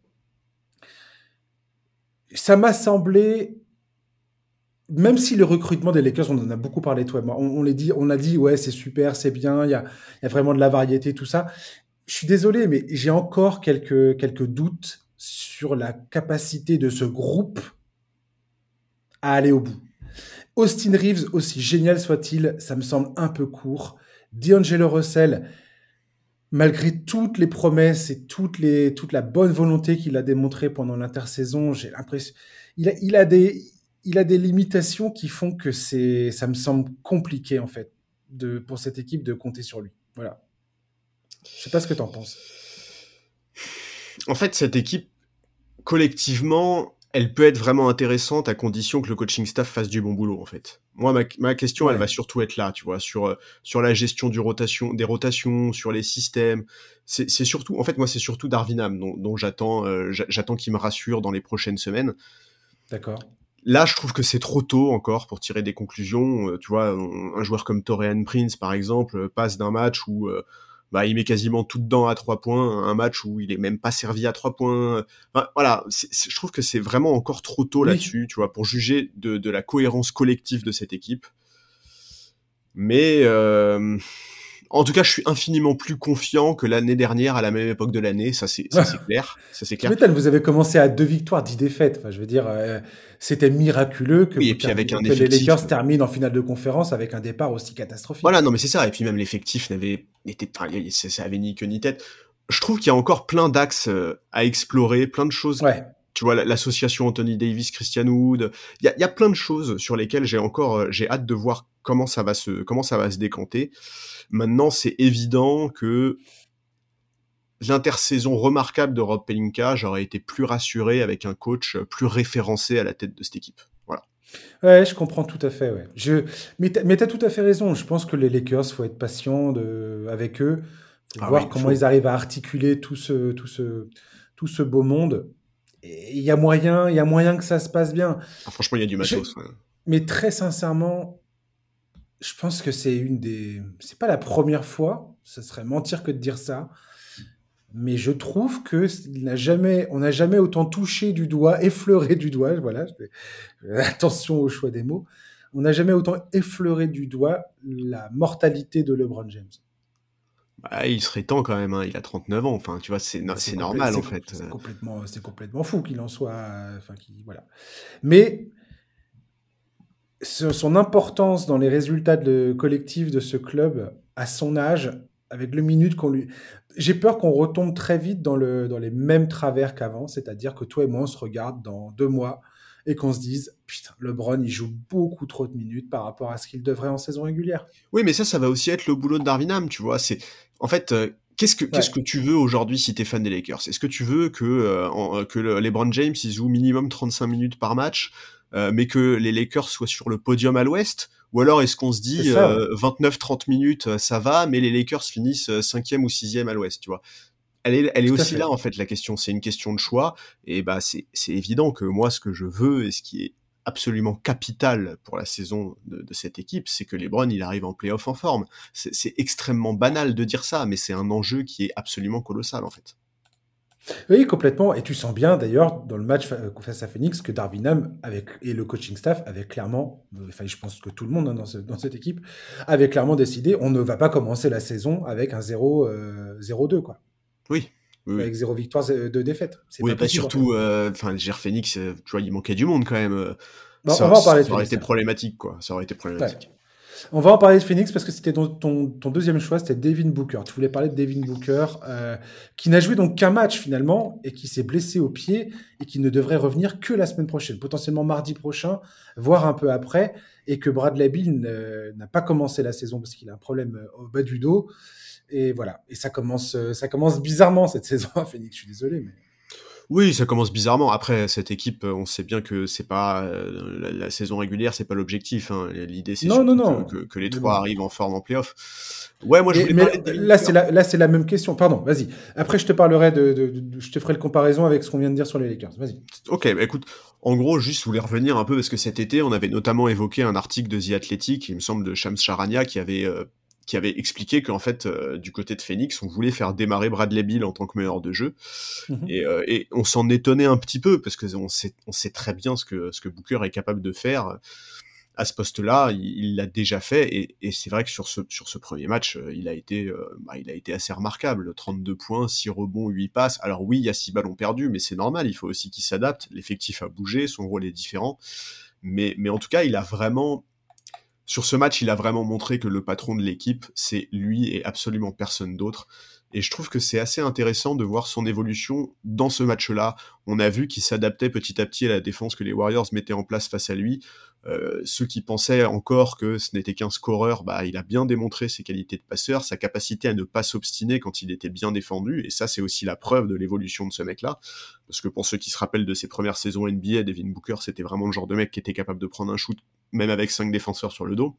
ça m'a semblé même si le recrutement des Lakers, on en a beaucoup parlé, toi moi, on, les dit, on a dit, ouais, c'est super, c'est bien, il y a, vraiment de la variété, tout ça. Je suis désolé, mais j'ai encore quelques, quelques doutes sur la capacité de ce groupe à aller au bout. Austin Reeves, aussi génial soit-il, ça me semble un peu court. D'Angelo Russell, malgré toutes les promesses et toute la bonne volonté qu'il a démontré pendant l'intersaison, j'ai l'impression, il il a des, il a des limitations qui font que c'est, ça me semble compliqué en fait de, pour cette équipe de compter sur lui. Voilà. Je sais pas ce que tu en penses. En fait, cette équipe, collectivement, elle peut être vraiment intéressante à condition que le coaching staff fasse du bon boulot, en fait. Moi, ma, question, elle va surtout être là, tu vois, sur, euh, sur la gestion du rotation, des rotations, sur les systèmes. C'est surtout, en fait, moi, c'est surtout Darwinham dont, dont j'attends, euh, j'attends qu'il me rassure dans les prochaines semaines. D'accord. Là, je trouve que c'est trop tôt encore pour tirer des conclusions. Euh, tu vois, un, joueur comme Torian Prince, par exemple, euh, passe d'un match où euh, bah, il met quasiment tout dedans à trois points, un match où il est même pas servi à trois points. voilà, je trouve que c'est vraiment encore trop tôt là-dessus, tu vois, pour juger de, la cohérence collective de cette équipe. Mais En tout cas, je suis infiniment plus confiant que l'année dernière à la même époque de l'année. Ça, c'est [laughs] clair. Ça, c'est clair. vous avez commencé à deux victoires, dix défaites. Enfin, je veux dire, euh, c'était miraculeux que, et puis avec un les Lakers terminent en finale de conférence avec un départ aussi catastrophique. Voilà, non, mais c'est ça. Et puis même l'effectif n'avait été, ça avait ni queue ni tête. Je trouve qu'il y a encore plein d'axes euh, à explorer, plein de choses ouais tu vois, l'association Anthony Davis, Christian Wood, il y a, y a, plein de choses sur lesquelles j'ai encore, euh, j'ai hâte de voir comment ça va se, comment ça va se décanter. Maintenant, c'est évident que l'intersaison remarquable de Rob Pelinka, j'aurais été plus rassuré avec un coach plus référencé à la tête de cette équipe. Voilà. Ouais, je comprends tout à fait. Ouais. Je... Mais tu as, tout à fait raison. Je pense que les Lakers, faut être patient de... avec eux, ah voir comment ils arrivent à articuler tout ce, tout ce, tout ce beau monde il y a moyen, il y a moyen que ça se passe bien. Ah, franchement, il y a du matos. Mais très sincèrement, je pense que c'est une des. C'est pas la première fois. Ce serait mentir que de dire ça. Mais je trouve que n'a jamais, on n'a jamais autant touché du doigt, effleuré du doigt. Voilà. [laughs] Attention au choix des mots. On n'a jamais autant effleuré du doigt la mortalité de LeBron James. Bah, il serait temps quand même, hein. il a 39 ans, enfin, tu vois, c'est normal en fait. C'est complètement, complètement fou qu'il en soit. Enfin, voilà. Mais son importance dans les résultats de, collectifs de ce club, à son âge, avec le minute qu'on lui. J'ai peur qu'on retombe très vite dans, le, dans les mêmes travers qu'avant, c'est-à-dire que toi et moi, on se regarde dans deux mois et qu'on se dise putain, LeBron il joue beaucoup trop de minutes par rapport à ce qu'il devrait en saison régulière. Oui, mais ça, ça va aussi être le boulot de Darwin tu vois. C'est en fait. Euh, qu'est-ce que, qu'est-ce que tu veux aujourd'hui si tu es fan des Lakers? Est-ce que tu veux que, euh, euh, que LeBron James il joue minimum 35 minutes par match, mais que les Lakers soient sur le podium à l'ouest? Ou alors est-ce qu'on se dit 29-30 minutes, ça va, mais les Lakers finissent 5e ou 6e à l'ouest, tu vois? Elle est, elle est aussi là en fait la question. C'est une question de choix. Et bah c'est évident que moi ce que je veux et ce qui est absolument capital pour la saison de, cette équipe, c'est que LeBron il arrive en playoff en forme. C'est extrêmement banal de dire ça, mais c'est un enjeu qui est absolument colossal en fait. Oui, complètement. Et tu sens bien d'ailleurs dans le match face à Phoenix que Darwin avec, et le coaching staff avaient clairement, enfin je pense que tout le monde hein, dans, dans, cette équipe, avait clairement décidé on ne va pas commencer la saison avec un 0-2 quoi. Oui. Avec zéro victoire, deux défaites. Oui, pas, surtout, euh, enfin, Gère Phoenix, euh, tu vois, il manquait du monde quand même. Euh. ça, on va en parler ça aurait été problématique, quoi. Ça aurait été problématique. On va en parler de Phoenix parce que c'était ton, ton, deuxième choix, c'était Devin Booker. Tu voulais parler de Devin Booker, qui n'a joué donc qu'un match finalement et qui s'est blessé au pied et qui ne devrait revenir que la semaine prochaine, potentiellement mardi prochain, voire un peu après, et que Bradley Bill n'a pas commencé la saison parce qu'il a un problème au bas du dos. Et voilà. Et ça commence, euh, ça commence bizarrement cette [laughs] saison à Phoenix. Je suis désolé, mais. Oui, ça commence bizarrement. Après, cette équipe, euh, on sait bien que c'est pas euh, la, saison régulière, c'est pas l'objectif. Hein. L'idée, c'est que, que, les trois arrivent en forme en playoff. Ouais, moi je voulais mais là, c'est la, là, c'est la même question. Pardon, vas-y. Après, je te parlerai de, de, je te ferai le comparaison avec ce qu'on vient de dire sur les Lakers. Vas-y. Ok, bah, écoute, en gros, juste je voulais revenir un peu parce que cet été, on avait notamment évoqué un article de The Athletic, il me semble, de Shams Charania, qui avait qui avait expliqué qu'en fait, euh, du côté de Phoenix, on voulait faire démarrer Bradley Bill en tant que meilleur de jeu. Mhm. Euh, et, on s'en étonnait un petit peu, parce qu'on sait, on sait très bien ce que, ce que Booker est capable de faire à ce poste-là, il l'a déjà fait, et, c'est vrai que sur ce, sur ce premier match, euh, il a été, bah, il a été assez remarquable. 32 points, 6 rebonds, 8 passes. Alors oui, il y a 6 ballons perdus, mais c'est normal, il faut aussi qu'il s'adapte. L'effectif a bougé, son rôle est différent. Mais, mais en tout cas, il a vraiment sur ce match, il a vraiment montré que le patron de l'équipe, c'est lui et absolument personne d'autre. Et je trouve que c'est assez intéressant de voir son évolution dans ce match-là. On a vu qu'il s'adaptait petit à petit à la défense que les Warriors mettaient en place face à lui. Euh, ceux qui pensaient encore que ce n'était qu'un scoreur, bah, il a bien démontré ses qualités de passeur, sa capacité à ne pas s'obstiner quand il était bien défendu. Et ça, c'est aussi la preuve de l'évolution de ce mec-là. Parce que pour ceux qui se rappellent de ses premières saisons NBA, Devin Booker, c'était vraiment le genre de mec qui était capable de prendre un shoot même avec cinq défenseurs sur le dos.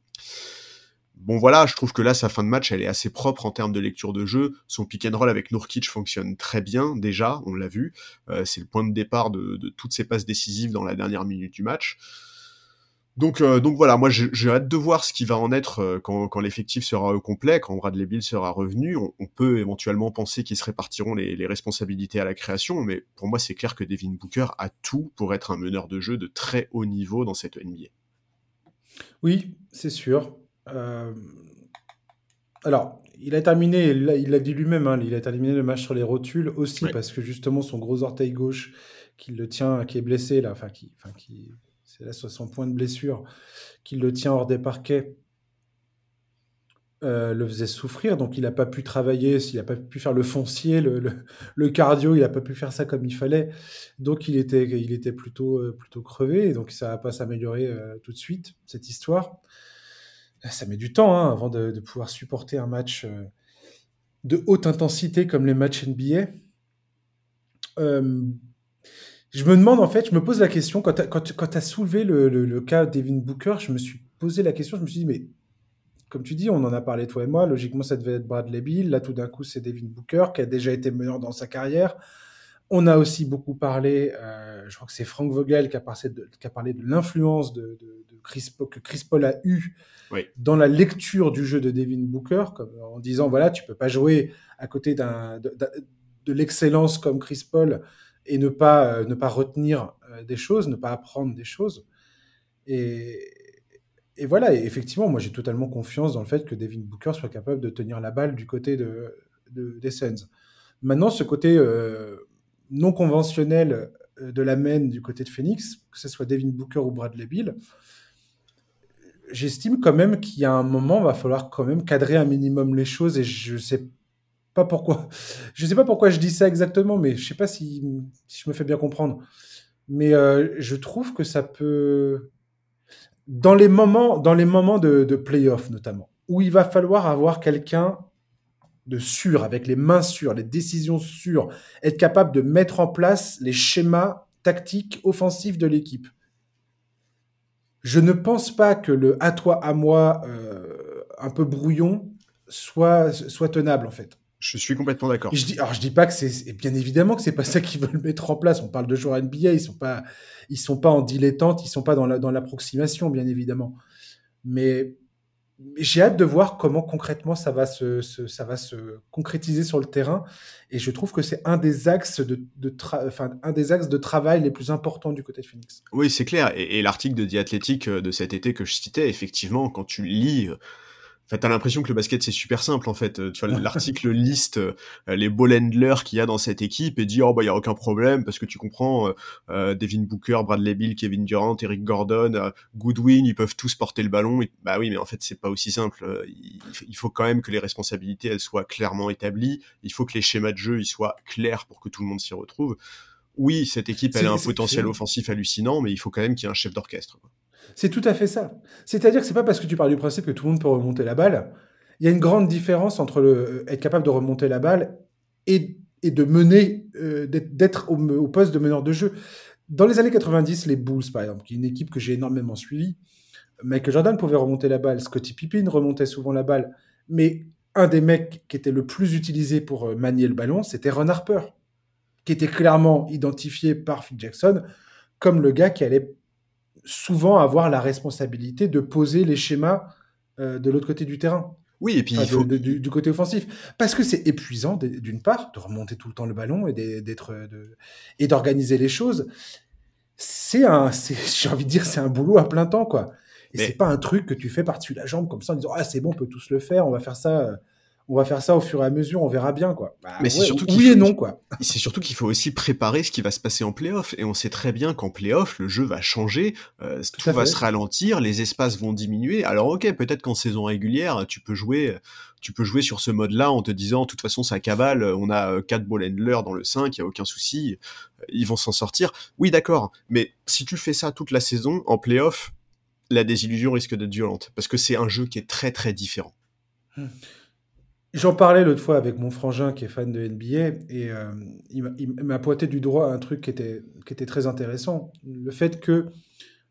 Bon voilà, je trouve que là, sa fin de match, elle est assez propre en termes de lecture de jeu. Son pick and roll avec Nurkic fonctionne très bien, déjà, on l'a vu. Euh, c'est le point de départ de, toutes ses passes décisives dans la dernière minute du match. Donc, euh, donc voilà, moi j'ai hâte de voir ce qui va en être euh, quand, l'effectif sera au complet, quand Bradley Bill sera revenu. On, peut éventuellement penser qu'ils se répartiront les, les, responsabilités à la création, mais pour moi c'est clair que Devin Booker a tout pour être un meneur de jeu de très haut niveau dans cette NBA. Oui, c'est sûr. Euh, Alors, il a terminé, il l'a dit lui-même, hein, il a terminé le match sur les rotules aussi parce que justement son gros orteil gauche qui le tient, qui est blessé là, enfin qui, enfin qui, c'est là son point de blessure, qui le tient hors des parquets, euh, le faisait souffrir, donc il n'a pas pu travailler, s'il n'a pas pu faire le foncier, le, cardio, il n'a pas pu faire ça comme il fallait, donc il était, il était plutôt, euh, plutôt crevé, donc ça va pas s'améliorer euh, tout de suite cette histoire. Ça met du temps hein, avant de, pouvoir supporter un match de haute intensité comme les matchs NBA. Je me demande en fait, je me pose la question, quand tu as, soulevé le, le, cas Devin Booker, je me suis posé la question, je me suis dit, mais comme tu dis, on en a parlé toi et moi, logiquement ça devait être Bradley Bill, là tout d'un coup c'est Devin Booker qui a déjà été meneur dans sa carrière. On a aussi beaucoup parlé, euh, je crois que c'est Frank Vogel qui a parlé de, l'influence de, Chris, que Chris Paul a eu dans la lecture du jeu de Devin Booker, comme, en disant voilà, tu peux pas jouer à côté d'un, de, l'excellence comme Chris Paul et ne pas, euh, ne pas retenir euh, des choses, ne pas apprendre des choses. Et, et voilà, effectivement, moi j'ai totalement confiance dans le fait que Devin Booker soit capable de tenir la balle du côté de, des Suns. Maintenant, ce côté euh, non conventionnel de la main du côté de Phoenix, que ce soit Devin Booker ou Bradley Bill, j'estime quand même qu'il y a un moment, il va falloir quand même cadrer un minimum les choses et je sais pas pourquoi. Je sais pas pourquoi je dis ça exactement, mais je sais pas si, je me fais bien comprendre. Mais euh, je trouve que ça peut dans les moments, dans les moments de, de playoff notamment, où il va falloir avoir quelqu'un de sûr, avec les mains sûres, les décisions sûres, être capable de mettre en place les schémas tactiques offensifs de l'équipe. Je ne pense pas que le à toi, à moi, euh, un peu brouillon, soit, soit tenable en fait. Je suis complètement d'accord. Je dis, alors je dis pas que c'est, bien évidemment que c'est pas [laughs] ça qu'ils veulent mettre en place. On parle de joueurs NBA, ils sont pas, ils sont pas en dilettante, ils sont pas dans, la, dans l'approximation, bien évidemment. Mais j'ai hâte de voir comment concrètement ça va se, ça va se concrétiser sur le terrain. Et je trouve que c'est un des axes de, de enfin, un des axes de travail les plus importants du côté de Phoenix. Oui, c'est clair. Et, et l'article de The Athletic euh, de cet été que je citais, effectivement, quand tu lis euh, en fait, t'as l'impression que le basket c'est super simple en fait. Euh, tu vois, [laughs] l'article liste euh, les ball handlers qu'il y a dans cette équipe et dit oh bah y a aucun problème parce que tu comprends euh, Devin Booker, Bradley Bill, Kevin Durant, Eric Gordon, Goodwin, ils peuvent tous porter le ballon. bah oui, mais en fait c'est pas aussi simple. Il, faut quand même que les responsabilités elles soient clairement établies. Il faut que les schémas de jeu ils soient clairs pour que tout le monde s'y retrouve. Oui, cette équipe elle a un potentiel offensif hallucinant, mais il faut quand même qu'il y ait un chef d'orchestre. C'est tout à fait ça. C'est-à-dire que c'est pas parce que tu parles du principe que tout le monde peut remonter la balle. Il y a une grande différence entre euh, être capable de remonter la balle et, et de mener, euh, d'être au, poste de meneur de jeu. Dans les années 90, les Bulls, par exemple, qui est une équipe que j'ai énormément suivie, Michael Jordan pouvait remonter la balle, Scottie Pippen remontait souvent la balle, mais un des mecs qui était le plus utilisé pour euh, manier le ballon, c'était Ron Harper, qui était clairement identifié par Phil Jackson comme le gars qui allait souvent avoir la responsabilité de poser les schémas euh, de l'autre côté du terrain. Oui, et puis du, côté offensif, parce que c'est épuisant d'une part de remonter tout le temps le ballon et d'être et d'organiser les choses. C'est un, [laughs] j'ai envie de dire, c'est un boulot à plein temps quoi. Et c'est pas un truc que tu fais par-dessus la jambe comme ça en disant ah c'est bon, on peut tous le faire, on va faire ça euh, on va faire ça au fur et à mesure, on verra bien, quoi. Bah, mais c'est surtout oui et non, quoi. [laughs] C'est surtout qu'il faut aussi préparer ce qui va se passer en playoff. Et on sait très bien qu'en playoff, le jeu va changer, euh, tout, va se ralentir, les espaces vont diminuer. Alors ok, peut-être qu'en saison régulière, tu peux jouer, tu peux jouer sur ce mode-là en te disant, de toute façon, ça cavale, on a 4 euh, ball handlers dans le 5, il y a aucun souci, ils vont s'en sortir. Oui, d'accord. Mais si tu fais ça toute la saison, en playoff, la désillusion risque d'être violente. Parce que c'est un jeu qui est très très différent. Hmm. J'en parlais l'autre fois avec mon frangin qui est fan de NBA et euh, il m'a pointé du droit un truc qui était, qui était très intéressant. Le fait que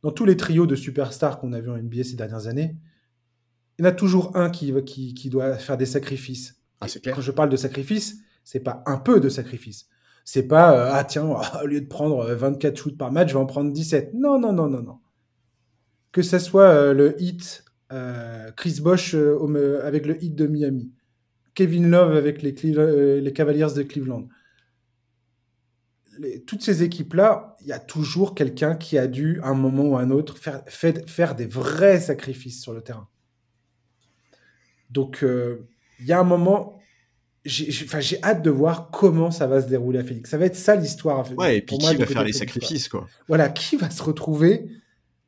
dans tous les trios de superstars qu'on a vu en NBA ces dernières années, il y en a toujours un qui, qui, qui doit faire des sacrifices. Ah, clair. Quand je parle de sacrifice, c'est pas un peu de sacrifice. C'est pas, euh, ah tiens, [laughs] au lieu de prendre 24 shoots par match, je vais en prendre 17. Non, non, non, non, non. Que ce soit euh, le hit Chris Bosh avec le hit de Miami, Kevin Love avec les, euh, les Cavaliers de Cleveland. toutes ces équipes-là, il y a toujours quelqu'un qui a dû, à un moment ou à un autre, faire, faire, des vrais sacrifices sur le terrain. Donc, euh, il y a un moment, j'ai hâte de voir comment ça va se dérouler à Phoenix. Ça va être ça l'histoire. Ouais, et puis qui va faire les sacrifices, quoi. Voilà, qui va se retrouver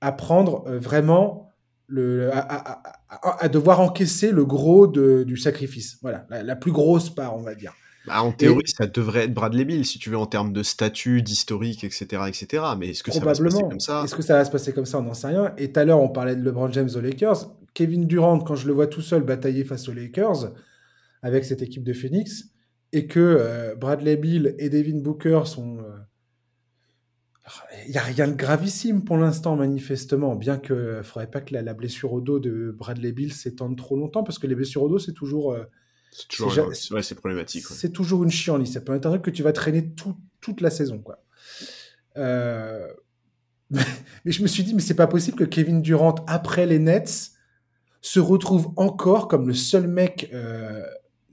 à prendre euh, vraiment le, à, devoir encaisser le gros de, du sacrifice. Voilà, la, plus grosse part, on va dire. Bah, en théorie, ça devrait être Bradley Bill, si tu veux, en termes de statut, d'historique, etc., etc. Mais est-ce que ça va se passer comme ça? Est-ce que ça va se passer comme ça? On n'en sait rien. Et tout à l'heure, on parlait de LeBron James aux Lakers. Kevin Durant, quand je le vois tout seul batailler face aux Lakers, avec cette équipe de Phoenix, et que euh, Bradley Bill et Devin Booker sont... Euh, il n'y a rien de gravissime pour l'instant, manifestement, bien que ne faudrait pas que la, blessure au dos de Bradley Bill s'étende trop longtemps, parce que les blessures au dos, c'est toujours... Euh, c'est toujours c'est problématique. C'est toujours une chienlit. Ça peut être un truc que tu vas traîner toute la saison. Quoi. Euh, [laughs] mais je me suis dit, mais c'est pas possible que Kevin Durant, après les Nets, se retrouve encore comme le seul mec euh,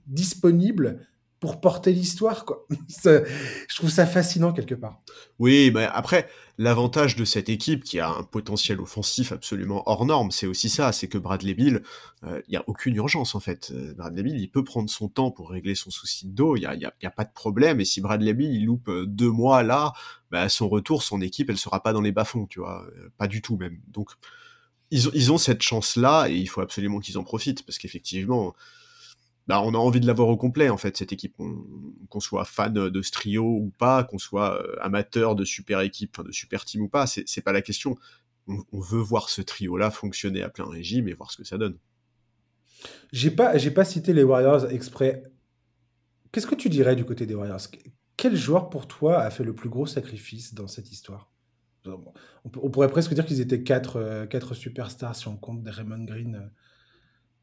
disponible pour porter l'histoire. Quoi. [laughs] je trouve ça fascinant quelque part. Oui, mais après, l'avantage de cette équipe qui a un potentiel offensif absolument hors norme, c'est aussi ça, c'est que Bradley Bill, il euh, n'y a aucune urgence en fait. Euh, Bradley Bill, il peut prendre son temps pour régler son souci de dos, il n'y a, y a, pas de problème. Et si Bradley Bill, il loupe euh, deux mois là, bah, à son retour, son équipe, elle sera pas dans les bas-fonds, tu vois. Pas du tout même. Donc, ils, ils ont cette chance-là et il faut absolument qu'ils en profitent parce qu'effectivement, bah, on a envie de l'avoir au complet en fait cette équipe. Qu'on soit fan de ce trio ou pas qu'on soit euh, amateur de super équipe de super team ou pas c'est pas la question. On, veut voir ce trio là fonctionner à plein régime et voir ce que ça donne. J'ai pas pas cité les Warriors exprès. Qu'est-ce que tu dirais du côté des Warriors? Quel joueur pour toi a fait le plus gros sacrifice dans cette histoire? On, pourrait presque dire qu'ils étaient quatre, euh, quatre superstars si on compte Raymond Green euh,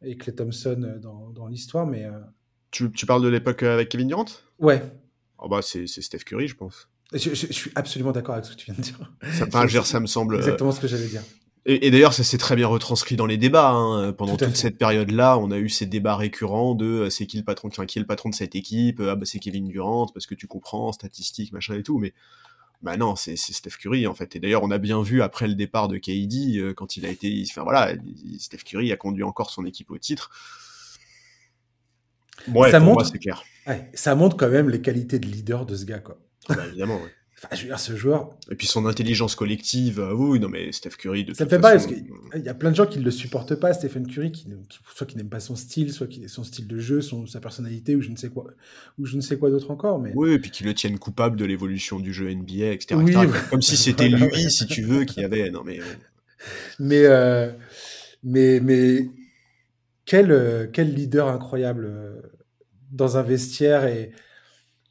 et Clay Thompson euh, dans, dans l'histoire, mais... Euh, tu, tu, parles de l'époque avec Kevin Durant? Ouais. Oh bah c'est Steph Curry, je pense. Je, je, suis absolument d'accord avec ce que tu viens de dire. Ça, ça me semble... Exactement ce que j'allais dire. Et, d'ailleurs, ça s'est très bien retranscrit dans les débats. Hein. Pendant toute cette période-là, on a eu ces débats récurrents de euh, c'est qui le patron, qui est le patron de cette équipe, ah bah c'est Kevin Durant parce que tu comprends, statistiques, machin et tout. Mais bah non, c'est Steph Curry en fait. Et d'ailleurs, on a bien vu après le départ de KD, euh, quand il a été, enfin voilà, Steph Curry a conduit encore son équipe au titre. Ouais, ça montre, c'est clair. ça montre quand même les qualités de leader de ce gars, quoi. Ah bah, évidemment, ouais. Enfin, je veux dire, ce joueur. Et puis son intelligence collective, euh, oui, non, mais Steph Curry, de Ça me fait mal, parce qu'il y a plein de gens qui ne le supportent pas, Stephen Curry, qui, soit qui n'aiment pas son style, soit qui, son style de jeu, son, sa personnalité, ou je ne sais quoi, ou je ne sais quoi d'autre encore. Mais... Oui, et puis qui le tiennent coupable de l'évolution du jeu NBA, etc. Oui, Comme si [laughs] c'était lui, si tu veux, qui avait. Non, mais. Euh. Mais, euh, mais, mais quel, quel leader incroyable dans un vestiaire et,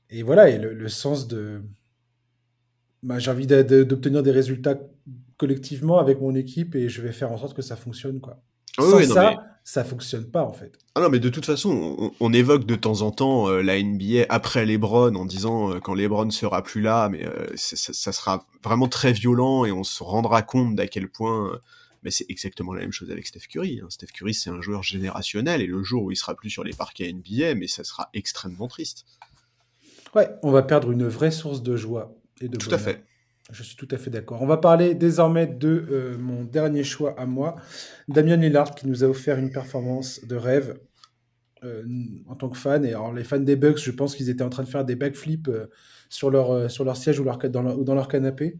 et voilà, et le sens de bah, j'ai envie d'obtenir des résultats collectivement avec mon équipe et je vais faire en sorte que ça fonctionne. Quoi. Ah Sans ça, ça fonctionne pas en fait. Ah non, mais de toute façon, on, évoque de temps en temps euh, la NBA après LeBron en disant euh, quand LeBron sera plus là, mais euh, ça, sera vraiment très violent et on se rendra compte d'à quel point. mais c'est exactement la même chose avec Steph Curry. Hein. Steph Curry, c'est un joueur générationnel et le jour où il sera plus sur les parquets NBA, mais ça sera extrêmement triste. Ouais, on va perdre une vraie source de joie tout à fait. Je suis tout à fait d'accord. On va parler désormais de euh, mon dernier choix à moi, Damien Lillard, qui nous a offert une performance de rêve euh, en tant que fan. Et alors, les fans des Bucks, je pense qu'ils étaient en train de faire des backflips euh, sur, leur, sur leur siège ou, leur, dans, ou dans leur canapé.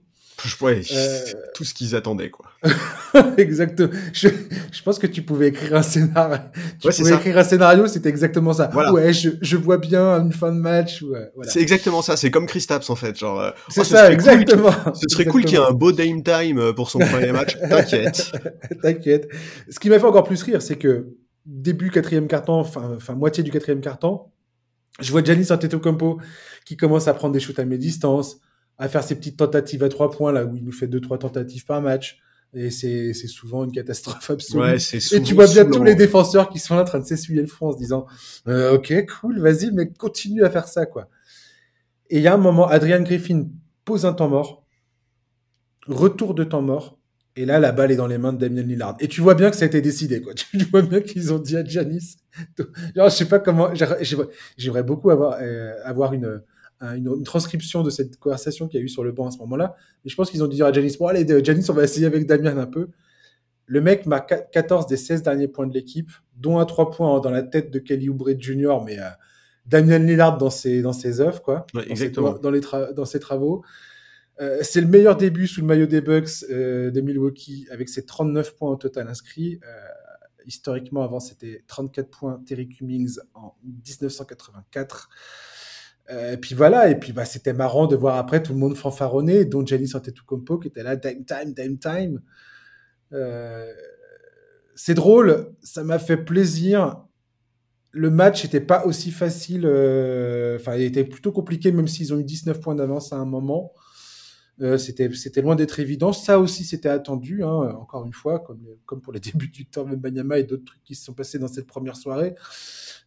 Ouais, tout ce qu'ils attendaient, quoi. [laughs] exactement. Je, je, pense que tu pouvais écrire un scénario. Tu pouvais écrire un scénario, c'était exactement ça. Ouais, je, je, vois bien une fin de match. C'est exactement ça. C'est comme Chris Tapps, en fait. Genre, euh, c'est oh, ça, exactement. ce serait cool qu'il y ait un beau Dame Time euh, pour son [laughs] premier match. T'inquiète. [laughs] T'inquiète. Ce qui m'a fait encore plus rire, c'est que début quatrième carton, enfin, enfin moitié du quatrième carton, je vois Giannis Antetokounmpo qui commence à prendre des shoots à mes distances à faire ses petites tentatives à trois points, là où il nous fait deux, trois tentatives par match. Et c'est, souvent une catastrophe absolue. Ouais, et tu vois bien tous les défenseurs qui sont là en train de s'essuyer le front en se disant euh, Ok, cool, vas-y, mais continue à faire ça, quoi. Et il y a un moment, Adrian Griffin pose un temps mort, retour de temps mort, et là, la balle est dans les mains de Damien Lillard. Et tu vois bien que ça a été décidé, quoi. [laughs] Tu vois bien qu'ils ont dit à Giannis. [laughs] Genre, je sais pas comment. J'aimerais beaucoup avoir, euh, avoir une, une, transcription de cette conversation qu'il y a eu sur le banc à ce moment-là. Et je pense qu'ils ont dit à Janice, bon allez, Janice, on va essayer avec Damien un peu. Le mec marque 14 des 16 derniers points de l'équipe, dont un 3 points dans la tête de Kelly Oubre Jr., mais euh, Damien Lillard dans ses, dans ses œuvres, quoi. exactement. Dans, les dans ses travaux. Euh, c'est le meilleur début sous le maillot des Bucks euh, de Milwaukee avec ses 39 points au total inscrits. historiquement, avant, c'était 34 points Terry Cummings en 1984. Et puis voilà, et puis bah, c'était marrant de voir après tout le monde fanfaronner, dont Giannis Antetokounmpo qui était là, dime time, dime time. Euh, c'est drôle, ça m'a fait plaisir. Le match n'était pas aussi facile, euh, enfin, il était plutôt compliqué, même s'ils ont eu 19 points d'avance à un moment. Euh, c'était loin d'être évident. Ça aussi, c'était attendu, hein, encore une fois, comme, comme pour les [laughs] débuts du Victor Banyama et d'autres trucs qui se sont passés dans cette première soirée.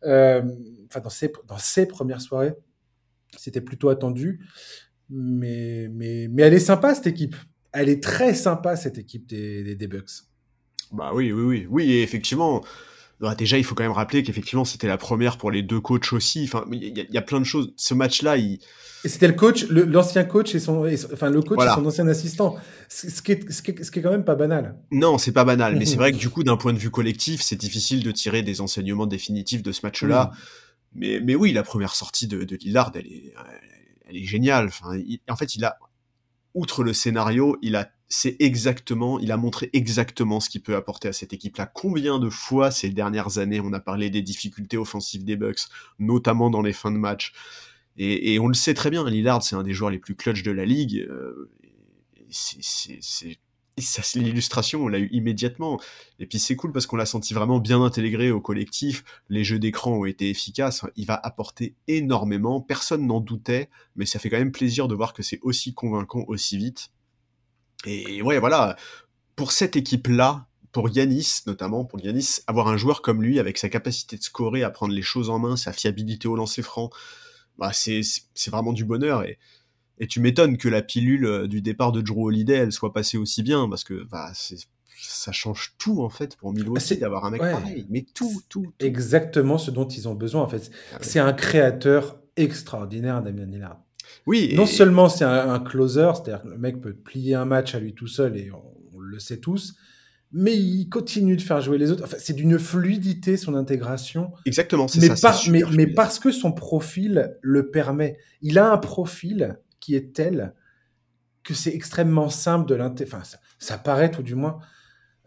enfin, dans ces, dans ces premières soirées, c'était plutôt attendu. Mais, mais, mais elle est sympa, cette équipe elle est très sympa, cette équipe des, des, Bucks. Bah oui, oui, oui. Oui, et effectivement, bah, déjà, il faut quand même rappeler qu'effectivement, c'était la première pour les deux coachs aussi. Enfin, il y, a plein de choses. Ce match-là, il. Et c'était le coach, l'ancien coach et son, enfin le coach et son ancien assistant, ce qui, est, ce, qui est, ce qui est quand même pas banal. Non, c'est pas banal, mais c'est [laughs] vrai que du coup, d'un point de vue collectif, c'est difficile de tirer des enseignements définitifs de ce match-là. Mais, oui, la première sortie de, de Lillard, elle est, géniale. En fait, il a outre le scénario, il a c'est exactement, il a montré exactement ce qu'il peut apporter à cette équipe-là. Combien de fois ces dernières années on a parlé des difficultés offensives des Bucks, notamment dans les fins de match. Et, on le sait très bien, Lillard, c'est un des joueurs les plus clutch de la ligue. Euh, c'est l'illustration, on l'a eu immédiatement. Et puis c'est cool parce qu'on l'a senti vraiment bien intégré au collectif. Les jeux d'écran ont été efficaces. Il va apporter énormément. Personne n'en doutait, mais ça fait quand même plaisir de voir que c'est aussi convaincant aussi vite. Et ouais, voilà. Pour cette équipe-là, pour Yanis notamment, pour Yanis, avoir un joueur comme lui avec sa capacité de scorer, à prendre les choses en main, sa fiabilité au lancer franc, bah c'est vraiment du bonheur. Et et tu m'étonnes que la pilule euh, du départ de Drew Holiday, elle soit passée aussi bien, parce que bah, ça change tout en fait pour Milwaukee d'avoir un mec pareil. Mais tout, tout, Exactement ce dont ils ont besoin en fait. Ah c'est un créateur extraordinaire, Damien Lillard. Oui. Non seulement c'est un, closer, c'est-à-dire que le mec peut plier un match à lui tout seul et on, le sait tous, mais il continue de faire jouer les autres. Enfin, c'est d'une fluidité son intégration. Exactement, c'est ça. mais, mais parce que son profil le permet. Il a un profil qui est telle que c'est extrêmement simple de l'intégrer. Enfin, ça, paraît tout du moins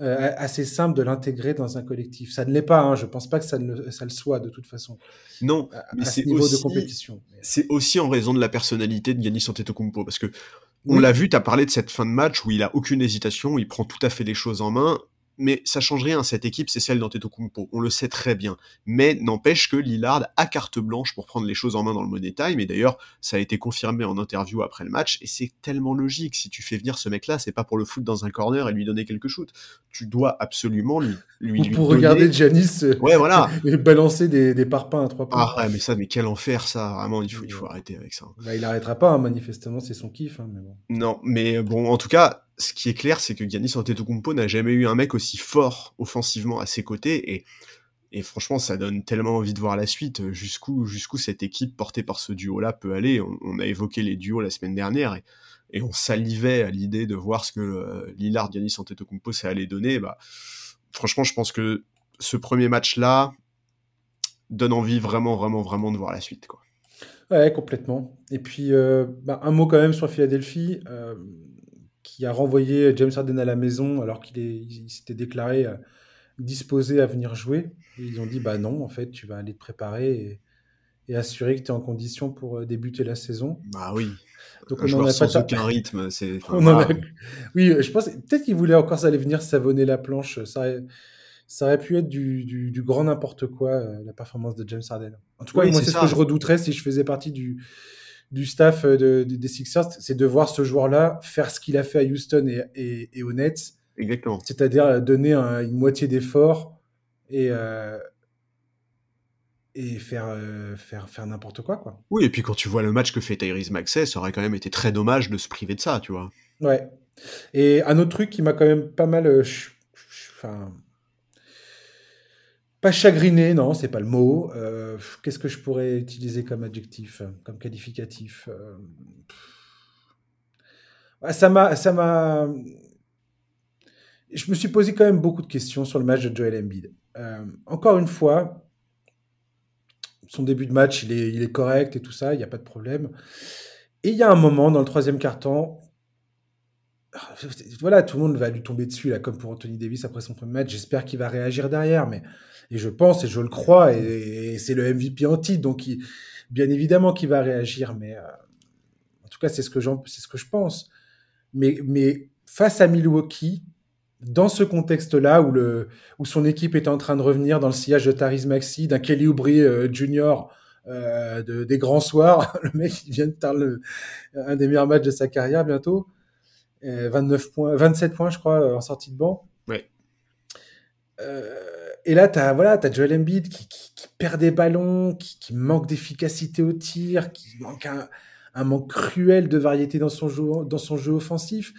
euh, assez simple de l'intégrer dans un collectif. Ça ne l'est pas, hein, je ne pense pas que ça, ne, ça le soit de toute façon. Non, mais c'est niveau de compétition. C'est aussi en raison de la personnalité de Giannis Antetokounmpo, parce que on l'a vu, tu as parlé de cette fin de match où il a aucune hésitation, il prend tout à fait les choses en main mais ça change rien. Cette équipe, c'est celle d'Antetokounmpo. On le sait très bien. Mais n'empêche que Lillard a carte blanche pour prendre les choses en main dans le Money Time. Et d'ailleurs, ça a été confirmé en interview après le match. Et c'est tellement logique. Si tu fais venir ce mec-là, c'est pas pour le foutre dans un corner et lui donner quelque shoot. Tu dois absolument lui, lui, pour regarder Janis euh, ouais, voilà. [laughs] balancer des, des parpaings à trois points. Ah ouais, mais ça, mais quel enfer ça. Vraiment, il faut, il faut arrêter avec ça. Bah, il arrêtera pas, hein, manifestement, c'est son kiff. Hein, mais bon. Non, mais bon, en tout cas, ce qui est clair, c'est que Giannis Antetokounmpo n'a jamais eu un mec aussi fort offensivement à ses côtés et, franchement, ça donne tellement envie de voir la suite, jusqu'où jusqu'où cette équipe portée par ce duo-là peut aller. On, a évoqué les duos la semaine dernière et, on salivait à l'idée de voir ce que euh, Lillard, Giannis Antetokounmpo, ça allait donner. Bah, franchement, je pense que ce premier match-là donne envie vraiment, vraiment, vraiment de voir la suite. Ouais, complètement. Et puis, euh, bah, un mot quand même sur Philadelphie. Euh, qui a renvoyé James Harden à la maison alors qu'il s'était déclaré euh, disposé à venir jouer. ils ont dit bah non, en fait, tu vas aller te préparer et, assurer que tu es en condition pour euh, débuter la saison. Bah oui. Donc on n'en a pas aucun rythme. C'est. Oui, je pense peut-être qu'il voulait encore aller venir savonner la planche. Ça aurait, ça aurait pu être du, du, grand n'importe quoi euh, la performance de James Harden. En tout cas, moi c'est ce que je redouterais si je faisais partie du du staff euh, de, des Sixers, c'est de voir ce joueur-là faire ce qu'il a fait à Houston et, et, aux Nets. Exactement. C'est-à-dire donner une moitié d'effort et, euh, et faire, euh, faire, faire n'importe quoi, quoi. Oui, et puis quand tu vois le match que fait Tyrese Maxey, ça aurait quand même été très dommage de se priver de ça, tu vois. Ouais. Et un autre truc qui m'a quand même pas mal. Enfin pas chagriné, non, c'est pas le mot. Euh, qu'est-ce que je pourrais utiliser comme adjectif, comme qualificatif euh, Ça m'a, ça m'a. je me suis posé quand même beaucoup de questions sur le match de Joel Embiid. Euh, encore une fois, son début de match, il est, il est correct et tout ça, il n'y a pas de problème. Et il y a un moment dans le troisième quart-temps, [laughs] voilà, tout le monde va lui tomber dessus, là, comme pour Anthony Davis après son premier match. J'espère qu'il va réagir derrière, mais et je pense et je le crois, et, c'est le MVP anti, donc bien évidemment qu'il va réagir, mais euh, en tout cas, c'est ce que c'est ce que je pense. Mais, mais face à Milwaukee, dans ce contexte-là où, le, où son équipe est en train de revenir dans le sillage de Taris Maxi, d'un Kelly Oubre euh, Jr. Euh, de, des grands soirs, [laughs] le mec vient de faire un des meilleurs matchs de sa carrière bientôt, 29 euh, points, 27 points je crois en sortie de banc. Ouais. et là tu as voilà, as Joel Embiid qui, qui, qui perd des ballons, qui, qui manque d'efficacité au tir, qui manque un, un manque cruel de variété dans son jeu, dans son jeu offensif.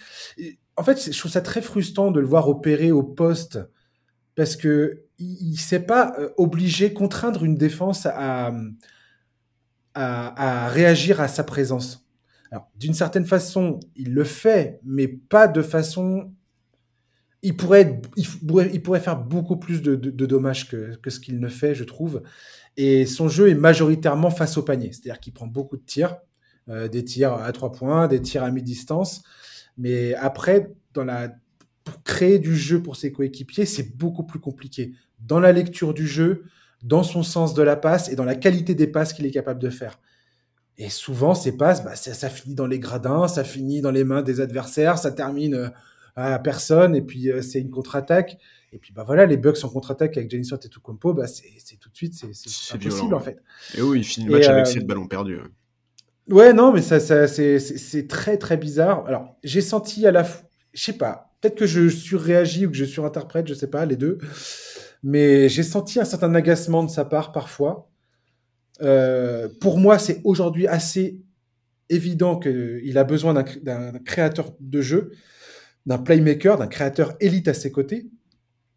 en fait, je trouve ça très frustrant de le voir opérer au poste parce que il, ne s'est pas euh, obligé contraindre une défense à, à, réagir à sa présence. D'une certaine façon, il le fait, mais pas de façon. Il pourrait, faire beaucoup plus de, dommages que, que ce qu'il ne fait, je trouve. Et son jeu est majoritairement face au panier, c'est-à-dire qu'il prend beaucoup de tirs. Euh, des tirs à trois points, des tirs à mi-distance. Mais après, dans la... pour créer du jeu pour ses coéquipiers, c'est beaucoup plus compliqué. Dans la lecture du jeu, dans son sens de la passe et dans la qualité des passes qu'il est capable de faire. Et souvent, ces passes, bah, ça, finit dans les gradins, ça finit dans les mains des adversaires, ça termine euh, à personne, et puis euh, c'est une contre-attaque. Et puis bah voilà, les Bucks en contre-attaque avec Janis Antetokounmpo, bah c'est tout de suite, c'est impossible en fait. Et oui, il finit le match avec 7 ballons perdus. Ouais, non, mais ça, ça c'est très très bizarre. Alors, j'ai senti à la fois, je sais pas, peut-être que je surréagis ou que je surinterprète, je sais pas, les deux. Mais j'ai senti un certain agacement de sa part parfois. Euh, pour moi, c'est aujourd'hui assez évident qu'il a besoin d'un créateur de jeu, d'un playmaker, d'un créateur élite à ses côtés.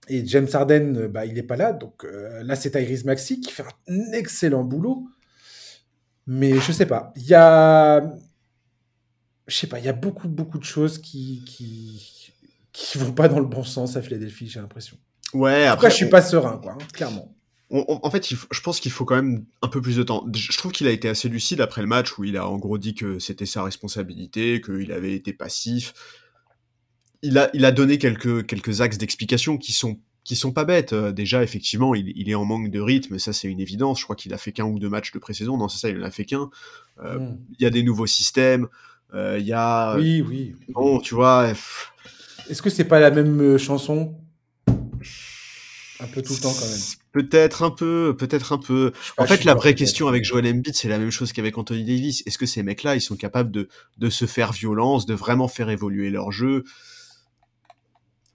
Et James Harden, bah, il n'est pas là. Donc euh, là, c'est Tyrese Maxi qui fait un excellent boulot. Mais je sais pas. Il y a. Je sais pas, il y a beaucoup, beaucoup de choses qui, qui, qui vont pas dans le bon sens à Philadelphie, j'ai l'impression. Ouais, après. je suis pas serein, quoi, hein, clairement. En fait, je pense qu'il faut quand même un peu plus de temps. Je trouve qu'il a été assez lucide après le match où il a en gros dit que c'était sa responsabilité, qu'il avait été passif. Il a, il a donné quelques, quelques axes d'explication qui sont qui sont pas bêtes. Euh, déjà, effectivement, il, est en manque de rythme, ça c'est une évidence. Je crois qu'il a fait qu'un ou deux matchs de pré-saison. Non, c'est ça, il en a fait qu'un. Euh, hmm. Il y a des nouveaux systèmes. Euh, il y a. Oui, oui. Bon, tu vois. Est-ce que c'est pas la même chanson? Un peu tout le temps quand même. Peut-être un peu, peut-être un peu. En fait, la vraie question avec Joel Embiid, c'est la même chose qu'avec Anthony Davis. Est-ce que ces mecs-là, ils sont capables de, de se faire violence, de vraiment faire évoluer leur jeu?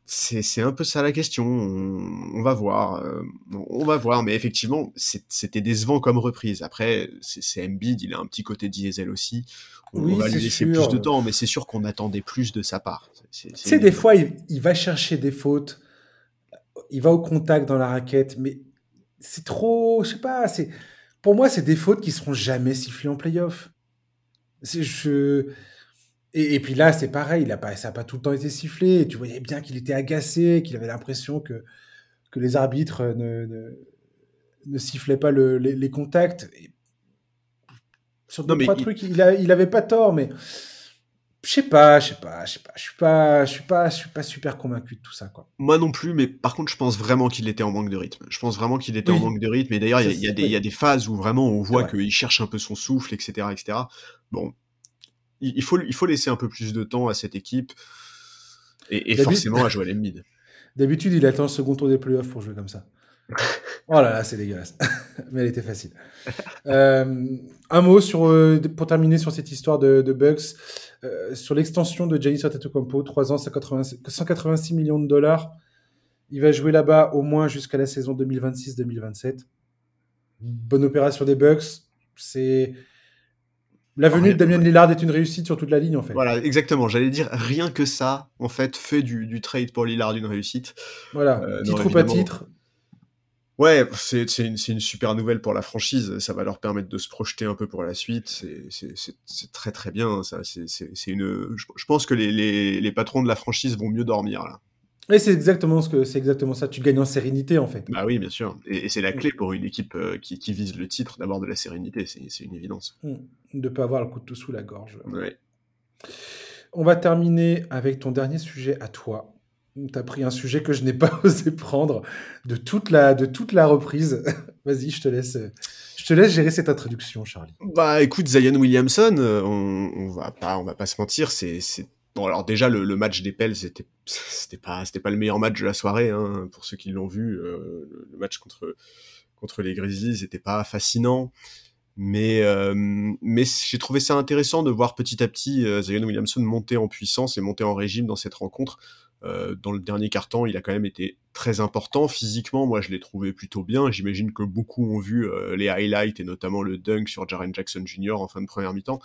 C'est un peu ça la question. On, va voir. Euh, on va voir. Mais effectivement, c'était décevant comme reprise. Après, c'est Embiid, il a un petit côté diesel aussi. On, va lui laisser plus de temps, mais c'est sûr qu'on attendait plus de sa part. Tu sais, des fois, il, va chercher des fautes. Il va au contact dans la raquette, mais c'est trop. Je sais pas. Pour moi, c'est des fautes qui seront jamais sifflées en playoff. Je et, puis là, c'est pareil, il a pas, ça n'a pas tout le temps été sifflé. Et tu voyais bien qu'il était agacé, qu'il avait l'impression que, que les arbitres ne, ne, sifflaient pas les, contacts. sur deux, trois trucs, il, a, il avait pas tort, mais je sais pas, je sais pas, je sais pas, je suis pas, je suis pas, je suis pas super convaincu de tout ça, quoi. Moi non plus, mais par contre, je pense vraiment qu'il était en manque de rythme. Je pense vraiment qu'il était en manque de rythme. Et d'ailleurs, il y, y, a des phases où vraiment on voit qu'il cherche un peu son souffle, etc., etc. Bon, il faut, il faut laisser un peu plus de temps à cette équipe et, forcément à Joel Embiid. [laughs] D'habitude, il attend le second tour des playoffs pour jouer comme ça. [laughs] oh là là, c'est dégueulasse. [laughs] Mais elle était facile. Euh, un mot sur, euh, pour terminer sur cette histoire de, Bucks. Euh, sur l'extension de Giannis Antetokounmpo, 3 ans, 186 millions de dollars. Il va jouer là-bas au moins jusqu'à la saison 2026-2027. Bonne opération des Bucks. C'est la venue de Damien Lillard est une réussite sur toute la ligne, en fait. Voilà, exactement. J'allais dire, rien que ça, en fait, fait du, trade pour Lillard une réussite. Voilà, euh, titre ou pas titre. Ouais, c'est une, une, super nouvelle pour la franchise. Ça va leur permettre de se projeter un peu pour la suite. C'est très très bien. Ça, c'est une. Je, pense que les, les, les, patrons de la franchise vont mieux dormir là. Et c'est exactement ce que c'est exactement ça. Tu gagnes en sérénité en fait. Bah oui, bien sûr. Et, c'est la clé pour une équipe euh, qui, vise le titre d'avoir de la sérénité. C'est une évidence. Hmm. De ne pas avoir le couteau sous la gorge. Ouais. On va terminer avec ton dernier sujet à toi. Tu as pris un sujet que je n'ai pas [laughs] osé prendre de toute la, de toute la reprise. [laughs] Vas-y, je te laisse. Je te laisse gérer cette introduction, Charlie. Bah écoute, Zion Williamson, euh, on, on va pas, on va pas se mentir, c'est Bon, alors déjà, le, match des Pels, c'était, c'était pas, c'était pas le meilleur match de la soirée, hein, pour ceux qui l'ont vu. Euh, le match contre, contre les Grizzlies n'était pas fascinant. Mais, euh, mais j'ai trouvé ça intéressant de voir petit à petit euh, Zion Williamson monter en puissance et monter en régime dans cette rencontre. Euh, dans le dernier quart-temps, il a quand même été très important. Physiquement, moi, je l'ai trouvé plutôt bien. J'imagine que beaucoup ont vu euh, les highlights et notamment le dunk sur Jaren Jackson Jr. en fin de première mi-temps.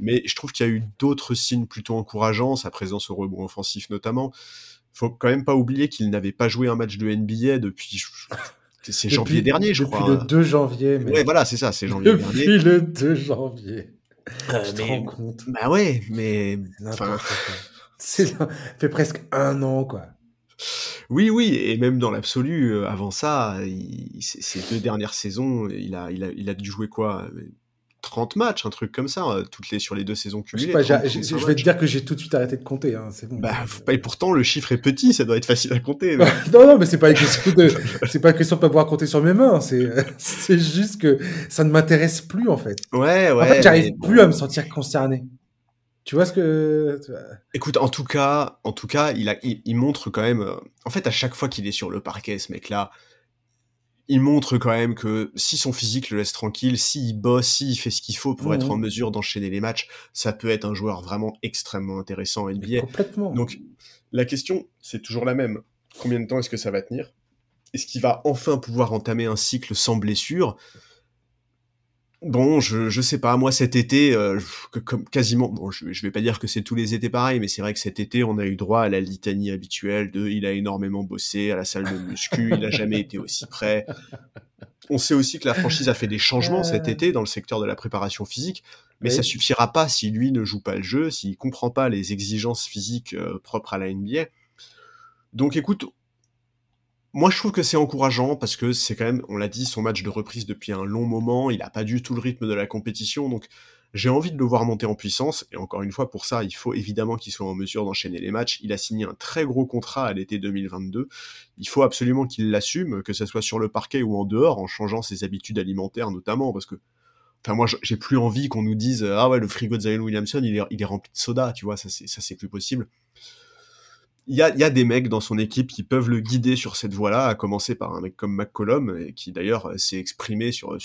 Mais je trouve qu'il y a eu d'autres signes plutôt encourageants, sa présence au rebond offensif notamment. Faut quand même pas oublier qu'il n'avait pas joué un match de NBA depuis c'est janvier dernier, je crois. Depuis le 2 janvier. Mais... Ouais, voilà, c'est ça, c'est janvier depuis dernier. Depuis le 2 janvier. Euh, tu te rends compte? Bah ouais, mais. Enfin... C'est fait presque un an, quoi. Oui, oui, et même dans l'absolu, euh, avant ça, ces deux dernières saisons, il a, il a, il a dû jouer quoi 30 matchs, un truc comme ça, euh, toutes les, sur les deux saisons cumulées. Je, vais te dire que j'ai tout de suite arrêté de compter, hein, c'est bon. Bah, et pourtant, le chiffre est petit, ça doit être facile à compter. [laughs] non, non, mais c'est pas une question de, c'est pas une question de pas pouvoir compter sur mes mains, c'est, [laughs] c'est juste que ça ne m'intéresse plus, en fait. Ouais, ouais. En fait, j'arrive plus à me sentir concerné. Tu vois ce que. Écoute, en tout cas, en tout cas, il, a, il, montre quand même. Euh, en fait, à chaque fois qu'il est sur le parquet, ce mec-là, il montre quand même que si son physique le laisse tranquille, s'il bosse, s'il fait ce qu'il faut pour être en mesure d'enchaîner les matchs, ça peut être un joueur vraiment extrêmement intéressant en NBA. complètement. Donc, la question, c'est toujours la même. Combien de temps est-ce que ça va tenir? Est-ce qu'il va enfin pouvoir entamer un cycle sans blessure? Bon, je, je sais pas, moi cet été, euh, comme quasiment, bon, je, je vais pas dire que c'est tous les étés pareil, mais c'est vrai que cet été, on a eu droit à la litanie habituelle de il a énormément bossé à la salle de muscu, il a jamais été aussi prêt. On sait aussi que la franchise a fait des changements cet été dans le secteur de la préparation physique, mais ça suffira pas si lui ne joue pas le jeu, s'il comprend pas les exigences physiques euh, propres à la NBA. Donc écoute, moi, je trouve que c'est encourageant parce que c'est quand même, on l'a dit, son match de reprise depuis un long moment. Il n'a pas du tout le rythme de la compétition. Donc, j'ai envie de le voir monter en puissance. Et encore une fois, pour ça, il faut évidemment qu'il soit en mesure d'enchaîner les matchs. Il a signé un très gros contrat à l'été 2022. Il faut absolument qu'il l'assume, que ce soit sur le parquet ou en dehors, en changeant ses habitudes alimentaires notamment. Parce que, enfin, moi, j'ai plus envie qu'on nous dise, ah ouais, le frigo de Zion Williamson, il est, il est rempli de soda, tu vois, ça, c'est plus possible il y a, des mecs dans son équipe qui peuvent le guider sur cette voie-là, à commencer par un mec comme McCollum, et qui d'ailleurs s'est exprimé sur,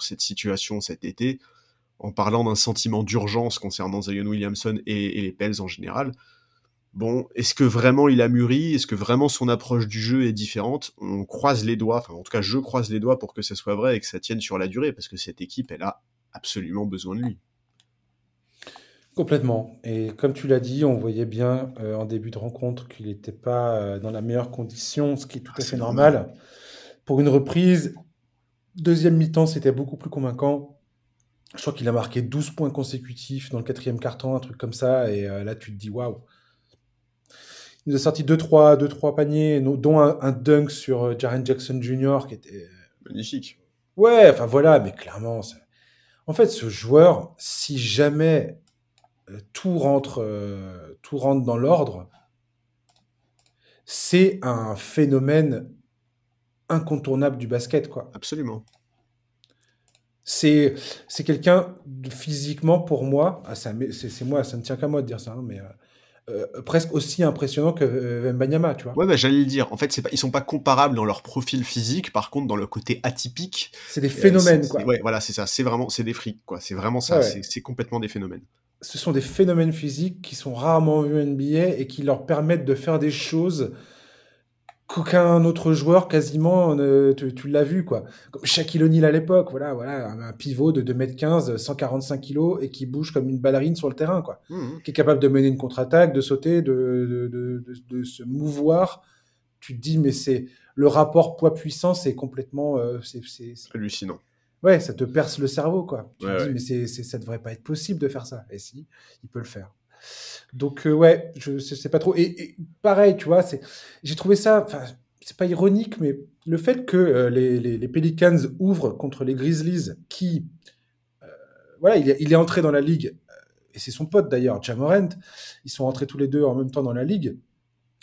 cette situation cet été, en parlant d'un sentiment d'urgence concernant Zion Williamson et, les Pels en général. Bon, est-ce que vraiment il a mûri? Est-ce que vraiment son approche du jeu est différente? On croise les doigts, enfin en tout cas je croise les doigts pour que ça soit vrai et que ça tienne sur la durée, parce que cette équipe, elle a absolument besoin de lui. Complètement. Et comme tu l'as dit, on voyait bien euh, en début de rencontre qu'il n'était pas euh, dans la meilleure condition, ce qui est tout à fait normal. Pour une reprise, deuxième mi-temps, c'était beaucoup plus convaincant. Je crois qu'il a marqué 12 points consécutifs dans le quatrième carton, un truc comme ça. Et euh, là, tu te dis, waouh. Il nous a sorti 2-3 deux, trois, paniers, dont un, dunk sur Jaren Jackson Jr. qui était. Magnifique. Ouais, enfin voilà, mais clairement. En fait, ce joueur, si jamais tout rentre, euh, tout rentre dans l'ordre, c'est un phénomène incontournable du basket, quoi. Absolument. C'est c'est quelqu'un physiquement pour moi, ah, c'est moi, ça ne tient qu'à moi de dire ça, hein, mais euh, presque aussi impressionnant que Mbanyama, tu vois. Ouais, bah, j'allais le dire. En fait, c'est pas, ils sont pas comparables dans leur profil physique. Par contre, dans le côté atypique, c'est des phénomènes, quoi. Ouais, voilà, c'est ça. C'est vraiment, c'est des frics, quoi. C'est vraiment ça. C'est complètement des phénomènes ce sont des phénomènes physiques qui sont rarement vus en NBA et qui leur permettent de faire des choses qu'aucun autre joueur quasiment tu, l'as vu quoi. Comme Shaquille O'Neal à l'époque voilà voilà un pivot de 2m15 145 kg et qui bouge comme une ballerine sur le terrain quoi. Mmh, mmh. qui est capable de mener une contre-attaque de sauter de, de, de, se mouvoir. Tu te dis mais c'est le rapport poids puissance c'est complètement euh, c'est hallucinant ouais, ça te perce le cerveau, quoi. Tu te dis, mais c'est, ça devrait pas être possible de faire ça. Et si, il peut le faire. Donc, ouais, je sais pas trop. Et, pareil, tu vois, j'ai trouvé ça, c'est pas ironique, mais le fait que les, les, Pelicans ouvrent contre les Grizzlies, qui, voilà, il est, il est, entré dans la ligue, et c'est son pote d'ailleurs, Jamorant, ils sont entrés tous les deux en même temps dans la ligue.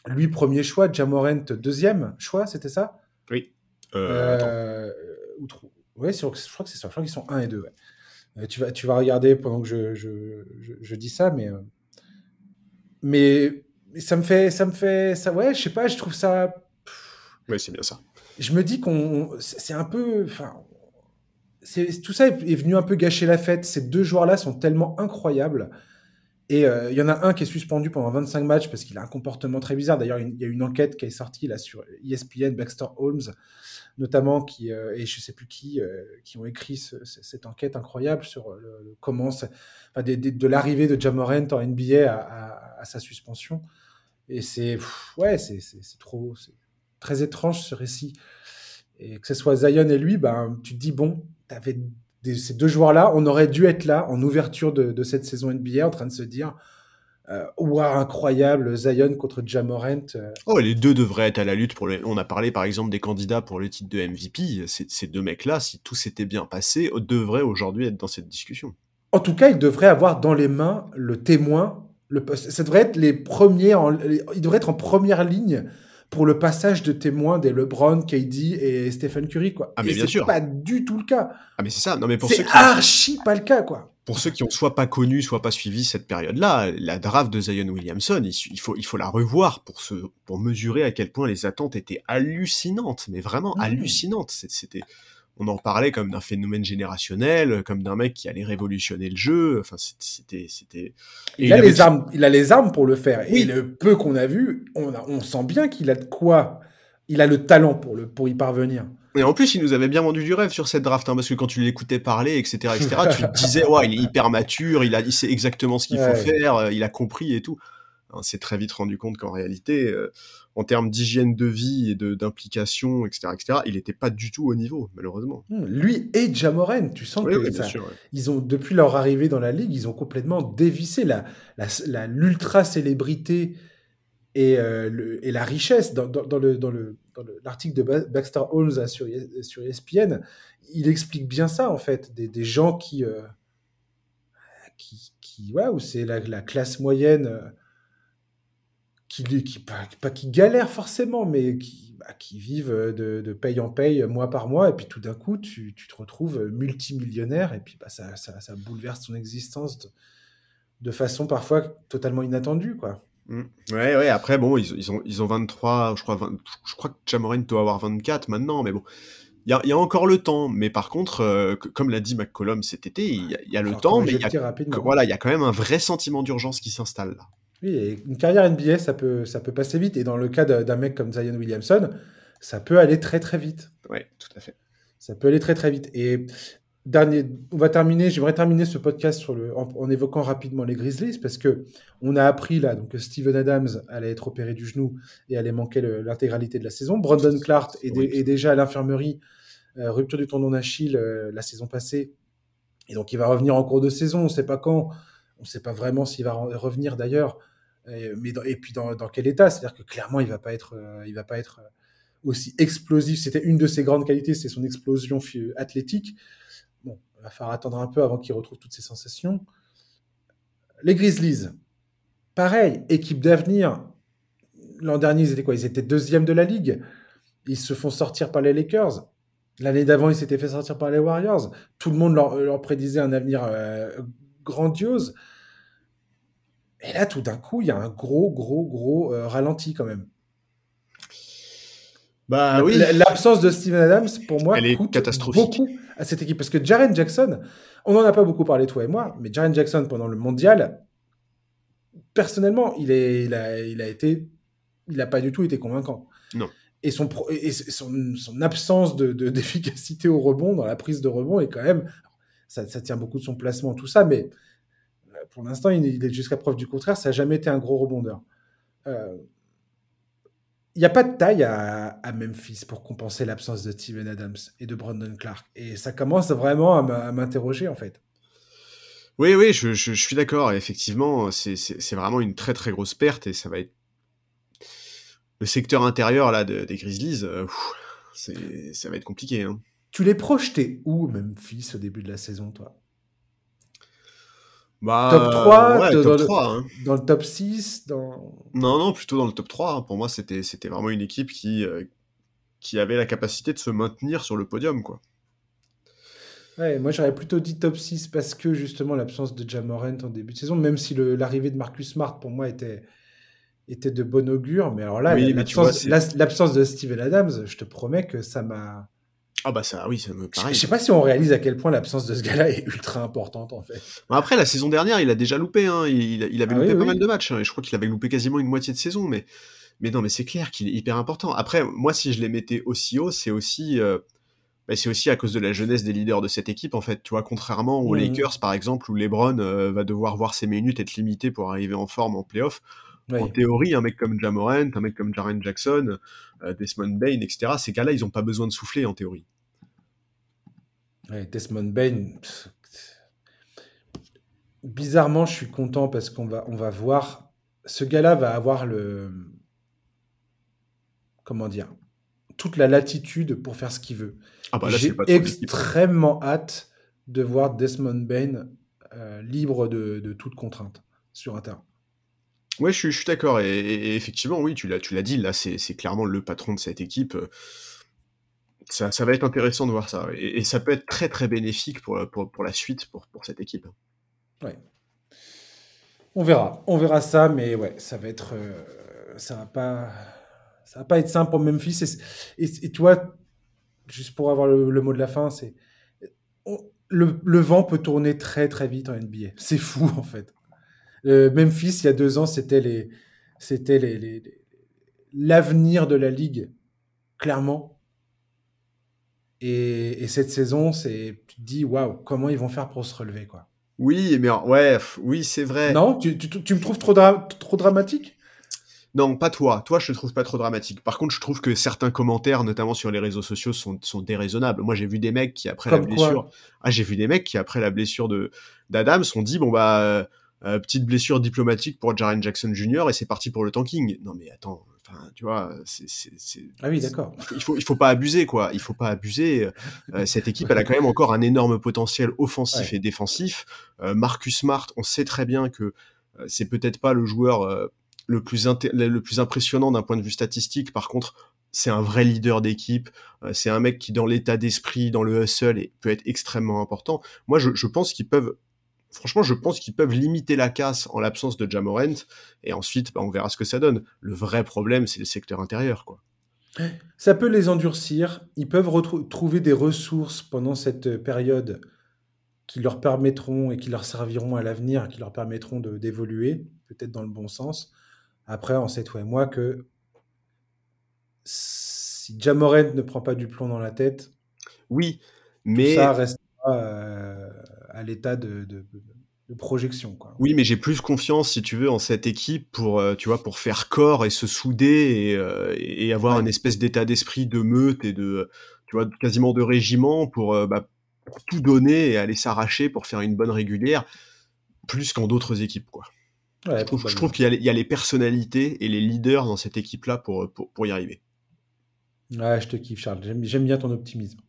Lui, premier choix, Jamorant, deuxième choix, c'était ça? Oui. Euh, oui, je crois que c'est ça. Je crois qu'ils sont 1 et 2. Euh, tu, vas, tu vas regarder pendant que je, je, je, dis ça, mais, euh, mais ça me fait. Ça me fait ça, ouais, je sais pas, je trouve ça. Oui, c'est bien ça. Je me dis qu'on. C'est un peu. Enfin, tout ça est venu un peu gâcher la fête. Ces deux joueurs-là sont tellement incroyables. Et il y en a un qui est suspendu pendant 25 matchs parce qu'il a un comportement très bizarre. D'ailleurs, il y a une enquête qui est sortie là sur ESPN, Baxter Holmes, notamment, qui, euh, et je sais plus qui, euh, qui ont écrit cette enquête incroyable sur euh, le, comment, enfin, de, l'arrivée de Jamorant en NBA à, sa suspension. Et c'est, ouais, c'est trop, c'est très étrange ce récit. Et que ce soit Zion et lui, ben, tu te dis, bon, tu avais ces deux joueurs-là, on aurait dû être là en ouverture de cette saison NBA en train de se dire, euh, incroyable, Zion contre Jamorant. Euh. Oh, les deux devraient être à la lutte pour les... On a parlé par exemple des candidats pour le titre de MVP. Ces deux mecs-là, si tout s'était bien passé, devraient aujourd'hui être dans cette discussion. En tout cas, ils devraient avoir dans les mains le témoin. Le... Ça devrait être les premiers. En... Ils devraient être en première ligne pour le passage de témoins des LeBron, KD et Stephen Curry, quoi. Ah, mais et bien sûr. pas du tout le cas. Ah, mais c'est ça. Non, mais pour c'est archi pas le cas, quoi pour ceux qui ont soit pas connu, soit pas suivi cette période-là, la draft de Zion Williamson, il, faut, il faut la revoir pour, se, pour mesurer à quel point les attentes étaient hallucinantes, mais vraiment mmh. hallucinantes. C'était, on en parlait comme d'un phénomène générationnel, comme d'un mec qui allait révolutionner le jeu. Enfin, c'était, c'était. Il, a les armes, il a les armes pour le faire. Et le peu qu'on a vu, on, on sent bien qu'il a de quoi. Il a le talent pour le, pour y parvenir. Et en plus, il nous avait bien vendu du rêve sur cette draft, hein, parce que quand tu l'écoutais parler, etc., etc., tu te [laughs] disais, ouais, il est hyper mature, il, a, il sait exactement ce qu'il faut faire, euh, il a compris et tout. On s'est très vite rendu compte qu'en réalité, euh, en termes d'hygiène de vie et d'implication, etc., etc., il n'était pas du tout au niveau, malheureusement. Hmm, lui et Jamoren, tu sens que ils ont, depuis leur arrivée dans la ligue, ils ont complètement dévissé la, l'ultra célébrité et, euh, et, la richesse dans, dans, le, dans le l'article de Baxter Holmes sur, ESPN, il explique bien ça, en fait, des, gens qui, euh, c'est la, classe moyenne euh, qui, pas, qui galère forcément, mais qui, bah, vivent de, paye en paye, mois par mois, et puis tout d'un coup, tu, te retrouves multimillionnaire, et puis bah, ça bouleverse ton existence de, de façon parfois totalement inattendue, quoi. Mm. Ouais, ouais, après, bon, ils, ils, ont, ils ont 23, je crois, je crois que Jamorin doit avoir 24 maintenant, mais bon, il y a, y a, encore le temps. Mais par contre, euh, comme l'a dit McCollum cet été, il y a, le temps, mais il y a, voilà, il y a quand même un vrai sentiment d'urgence qui s'installe là. Oui, et une carrière NBA, ça peut, ça peut passer vite. Et dans le cas d'un mec comme Zion Williamson, ça peut aller très très vite. Ouais, tout à fait. Ça peut aller très très vite. Et Dernier, on va terminer. J'aimerais terminer ce podcast sur le, en, évoquant rapidement les Grizzlies parce que on a appris là donc que Steven Adams allait être opéré du genou et allait manquer l'intégralité de la saison. Brandon Clark est, déjà à l'infirmerie, euh, rupture du tendon d'Achille euh, la saison passée, et donc il va revenir en cours de saison. On ne sait pas quand, on ne sait pas vraiment s'il va revenir d'ailleurs, et, mais et puis dans, quel état? C'est-à-dire que clairement il va pas être, euh, il va pas être aussi explosif. C'était une de ses grandes qualités, c'est son explosion athlétique. Il va falloir attendre un peu avant qu'il retrouve toutes ses sensations. Les Grizzlies, pareil, équipe d'avenir. L'an dernier, ils étaient quoi? Ils étaient deuxième de la ligue. Ils se font sortir par les Lakers. L'année d'avant, ils s'étaient fait sortir par les Warriors. Tout le monde leur, prédisait un avenir euh, grandiose. Et là, tout d'un coup, il y a un gros, gros, gros euh, ralenti quand même. Bah, oui. L'absence de Steven Adams, pour moi, Elle est coûte catastrophique. beaucoup à cette équipe. Parce que Jaren Jackson, on n'en a pas beaucoup parlé, toi et moi, mais Jaren Jackson, pendant le mondial, personnellement, il, est, il, a, il a été. Il n'a pas du tout été convaincant. Non. Et son, et son, son absence [laughs] d'efficacité de, au rebond, dans la prise de rebond, est quand même. Ça, ça, tient beaucoup de son placement, tout ça, mais euh, pour l'instant, il, est jusqu'à preuve du contraire, ça n'a jamais été un gros rebondeur. Euh, il n'y a pas de taille à, Memphis pour compenser l'absence de Steven Adams et de Brandon Clark. Et ça commence vraiment à m'interroger, en fait. Oui, oui, je, je, suis d'accord. Effectivement, c'est vraiment une très très grosse perte et ça va être le secteur intérieur là des Grizzlies. Euh, ça va être compliqué. Hein. Tu l'es projeté où, Memphis, au début de la saison, toi? Bah, top 3, top dans, 3 le, hein. dans le top 6 dans... Non, non, plutôt dans le top 3. Hein. Pour moi, c'était vraiment une équipe qui, euh, qui avait la capacité de se maintenir sur le podium. quoi. Ouais, moi j'aurais plutôt dit top 6 parce que justement l'absence de Jamorant en début de saison, même si l'arrivée de Marcus Smart pour moi était, était de bon augure, mais alors là, l'absence de Steven Adams, je te promets que ça m'a ah bah ça, oui, ça me paraît. Je sais pas si on réalise à quel point l'absence de ce gars-là est ultra importante en fait. Après la saison dernière, il a déjà loupé, hein. il, il, avait ah loupé pas mal de matchs. Hein. et je crois qu'il avait loupé quasiment une moitié de saison, mais mais non, mais c'est clair qu'il est hyper important. Après, moi, si je les mettais aussi haut, c'est aussi euh, bah, c'est aussi à cause de la jeunesse des leaders de cette équipe en fait. Tu vois, contrairement aux mmh. Lakers par exemple, où LeBron euh, va devoir voir ses minutes être limité pour arriver en forme en playoff. En théorie, un mec comme Jamorant, un mec comme Jaren Jackson, euh, Desmond Bain, etc., ces gars-là, ils n'ont pas besoin de souffler en théorie. Desmond Bain, bizarrement, je suis content parce qu'on va, on va voir. Ce gars-là va avoir le. Comment dire Toute la latitude pour faire ce qu'il veut. Ah bah J'ai extrêmement hâte de voir Desmond Bain euh, libre de, toute contrainte sur un terrain. Ouais, je suis, d'accord. Et, effectivement, oui, tu l'as, tu l'as dit, là, c'est, clairement le patron de cette équipe ça, ça, va être intéressant de voir ça. Et, ça peut être très très bénéfique pour, pour, la suite, pour, pour cette équipe. Ouais. On verra. On verra ça, mais ouais, ça va être. Euh, ça va pas. Ça va pas être simple pour Memphis. Et, et, tu vois, juste pour avoir le, mot de la fin, c'est. Le, vent peut tourner très très vite en NBA. C'est fou en fait. Euh, Memphis, il y a deux ans, c'était les, c'était les, l'avenir de la ligue, clairement. Et, cette saison, c'est, tu te dis, waouh, comment ils vont faire pour se relever, quoi. Oui, mais ouais, oui, c'est vrai. Non, tu, me trouves trop, trop dramatique? Non, pas toi. Toi, je te trouve pas trop dramatique. Par contre, je trouve que certains commentaires, notamment sur les réseaux sociaux, sont, sont déraisonnables. Moi, j'ai vu des mecs qui, après la blessure, ah, j'ai vu des mecs qui, après la blessure de d'Adams, ont dit bon bah euh, euh, petite blessure diplomatique pour Jaren Jackson Jr. et c'est parti pour le tanking. Non mais attends, tu vois, c'est. Ah oui, d'accord. Il faut, il faut pas abuser, quoi. Il faut pas abuser. Euh, cette équipe, elle a quand même encore un énorme potentiel offensif et défensif. Euh, Marcus Smart, on sait très bien que euh, c'est peut-être pas le joueur le plus le plus impressionnant d'un point de vue statistique. Par contre, c'est un vrai leader d'équipe. c'est un mec qui, dans l'état d'esprit, dans le hustle, peut être extrêmement important. Moi, je, je pense qu'ils peuvent franchement, je pense qu'ils peuvent limiter la casse en l'absence de Jamorant, et ensuite, bah, on verra ce que ça donne. Le vrai problème, c'est le secteur intérieur, quoi. Ça peut les endurcir. Ils peuvent trouver des ressources pendant cette période qui leur permettront et qui leur serviront à l'avenir, qui leur permettront d'évoluer, peut-être dans le bon sens. Après, on sait, toi et moi, que si Jamorant ne prend pas du plomb dans la tête, oui, mais ça restera euh, à l'état de, projection. Quoi. Oui, mais j'ai plus confiance, si tu veux, en cette équipe pour, euh, tu vois, pour faire corps et se souder et, euh, avoir une espèce d'état d'esprit de meute et de, tu vois, quasiment de régiment pour, euh, bah, tout donner et aller s'arracher pour faire une bonne régulière, plus qu'en d'autres équipes, quoi. je trouve, qu'il y, a les personnalités et les leaders dans cette équipe-là pour, pour, pour, y arriver. Ouais, je te kiffe, Charles. J'aime bien ton optimisme.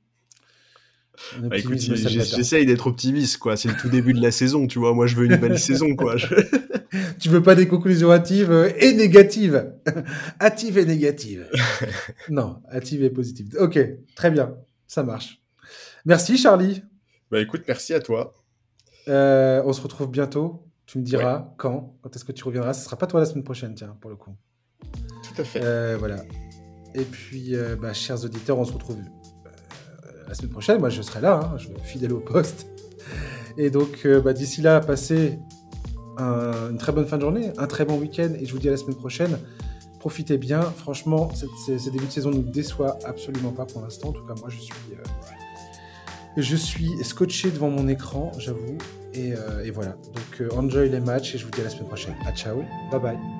Bah, j'essaye d'être optimiste, quoi. C'est le tout début de la saison, tu vois. Moi, je veux une belle [laughs] saison, quoi. tu veux pas des conclusions hâtives et négatives [laughs] Hâtives et négatives. [laughs] non, hâtives et positives. Ok, très bien. Ça marche. Merci, Charlie. Bah écoute, merci à toi. Euh, on se retrouve bientôt. Tu me diras quand. Quand est-ce que tu reviendras? Ce sera pas toi la semaine prochaine, tiens, pour le coup. Tout à fait. Euh, voilà. Et puis, euh, bah, chers auditeurs, on se retrouve la semaine prochaine, moi je serai là, hein, je, fidèle au poste. Et donc euh, bah, d'ici là, passez une très bonne fin de journée, un très bon week-end, et je vous dis à la semaine prochaine. Profitez bien, franchement, ce début de saison ne nous déçoit absolument pas pour l'instant. En tout cas, moi je suis, euh, je suis scotché devant mon écran, j'avoue. Et, euh, et, voilà, donc enjoy les matchs et je vous dis à la semaine prochaine. À ciao, bye bye.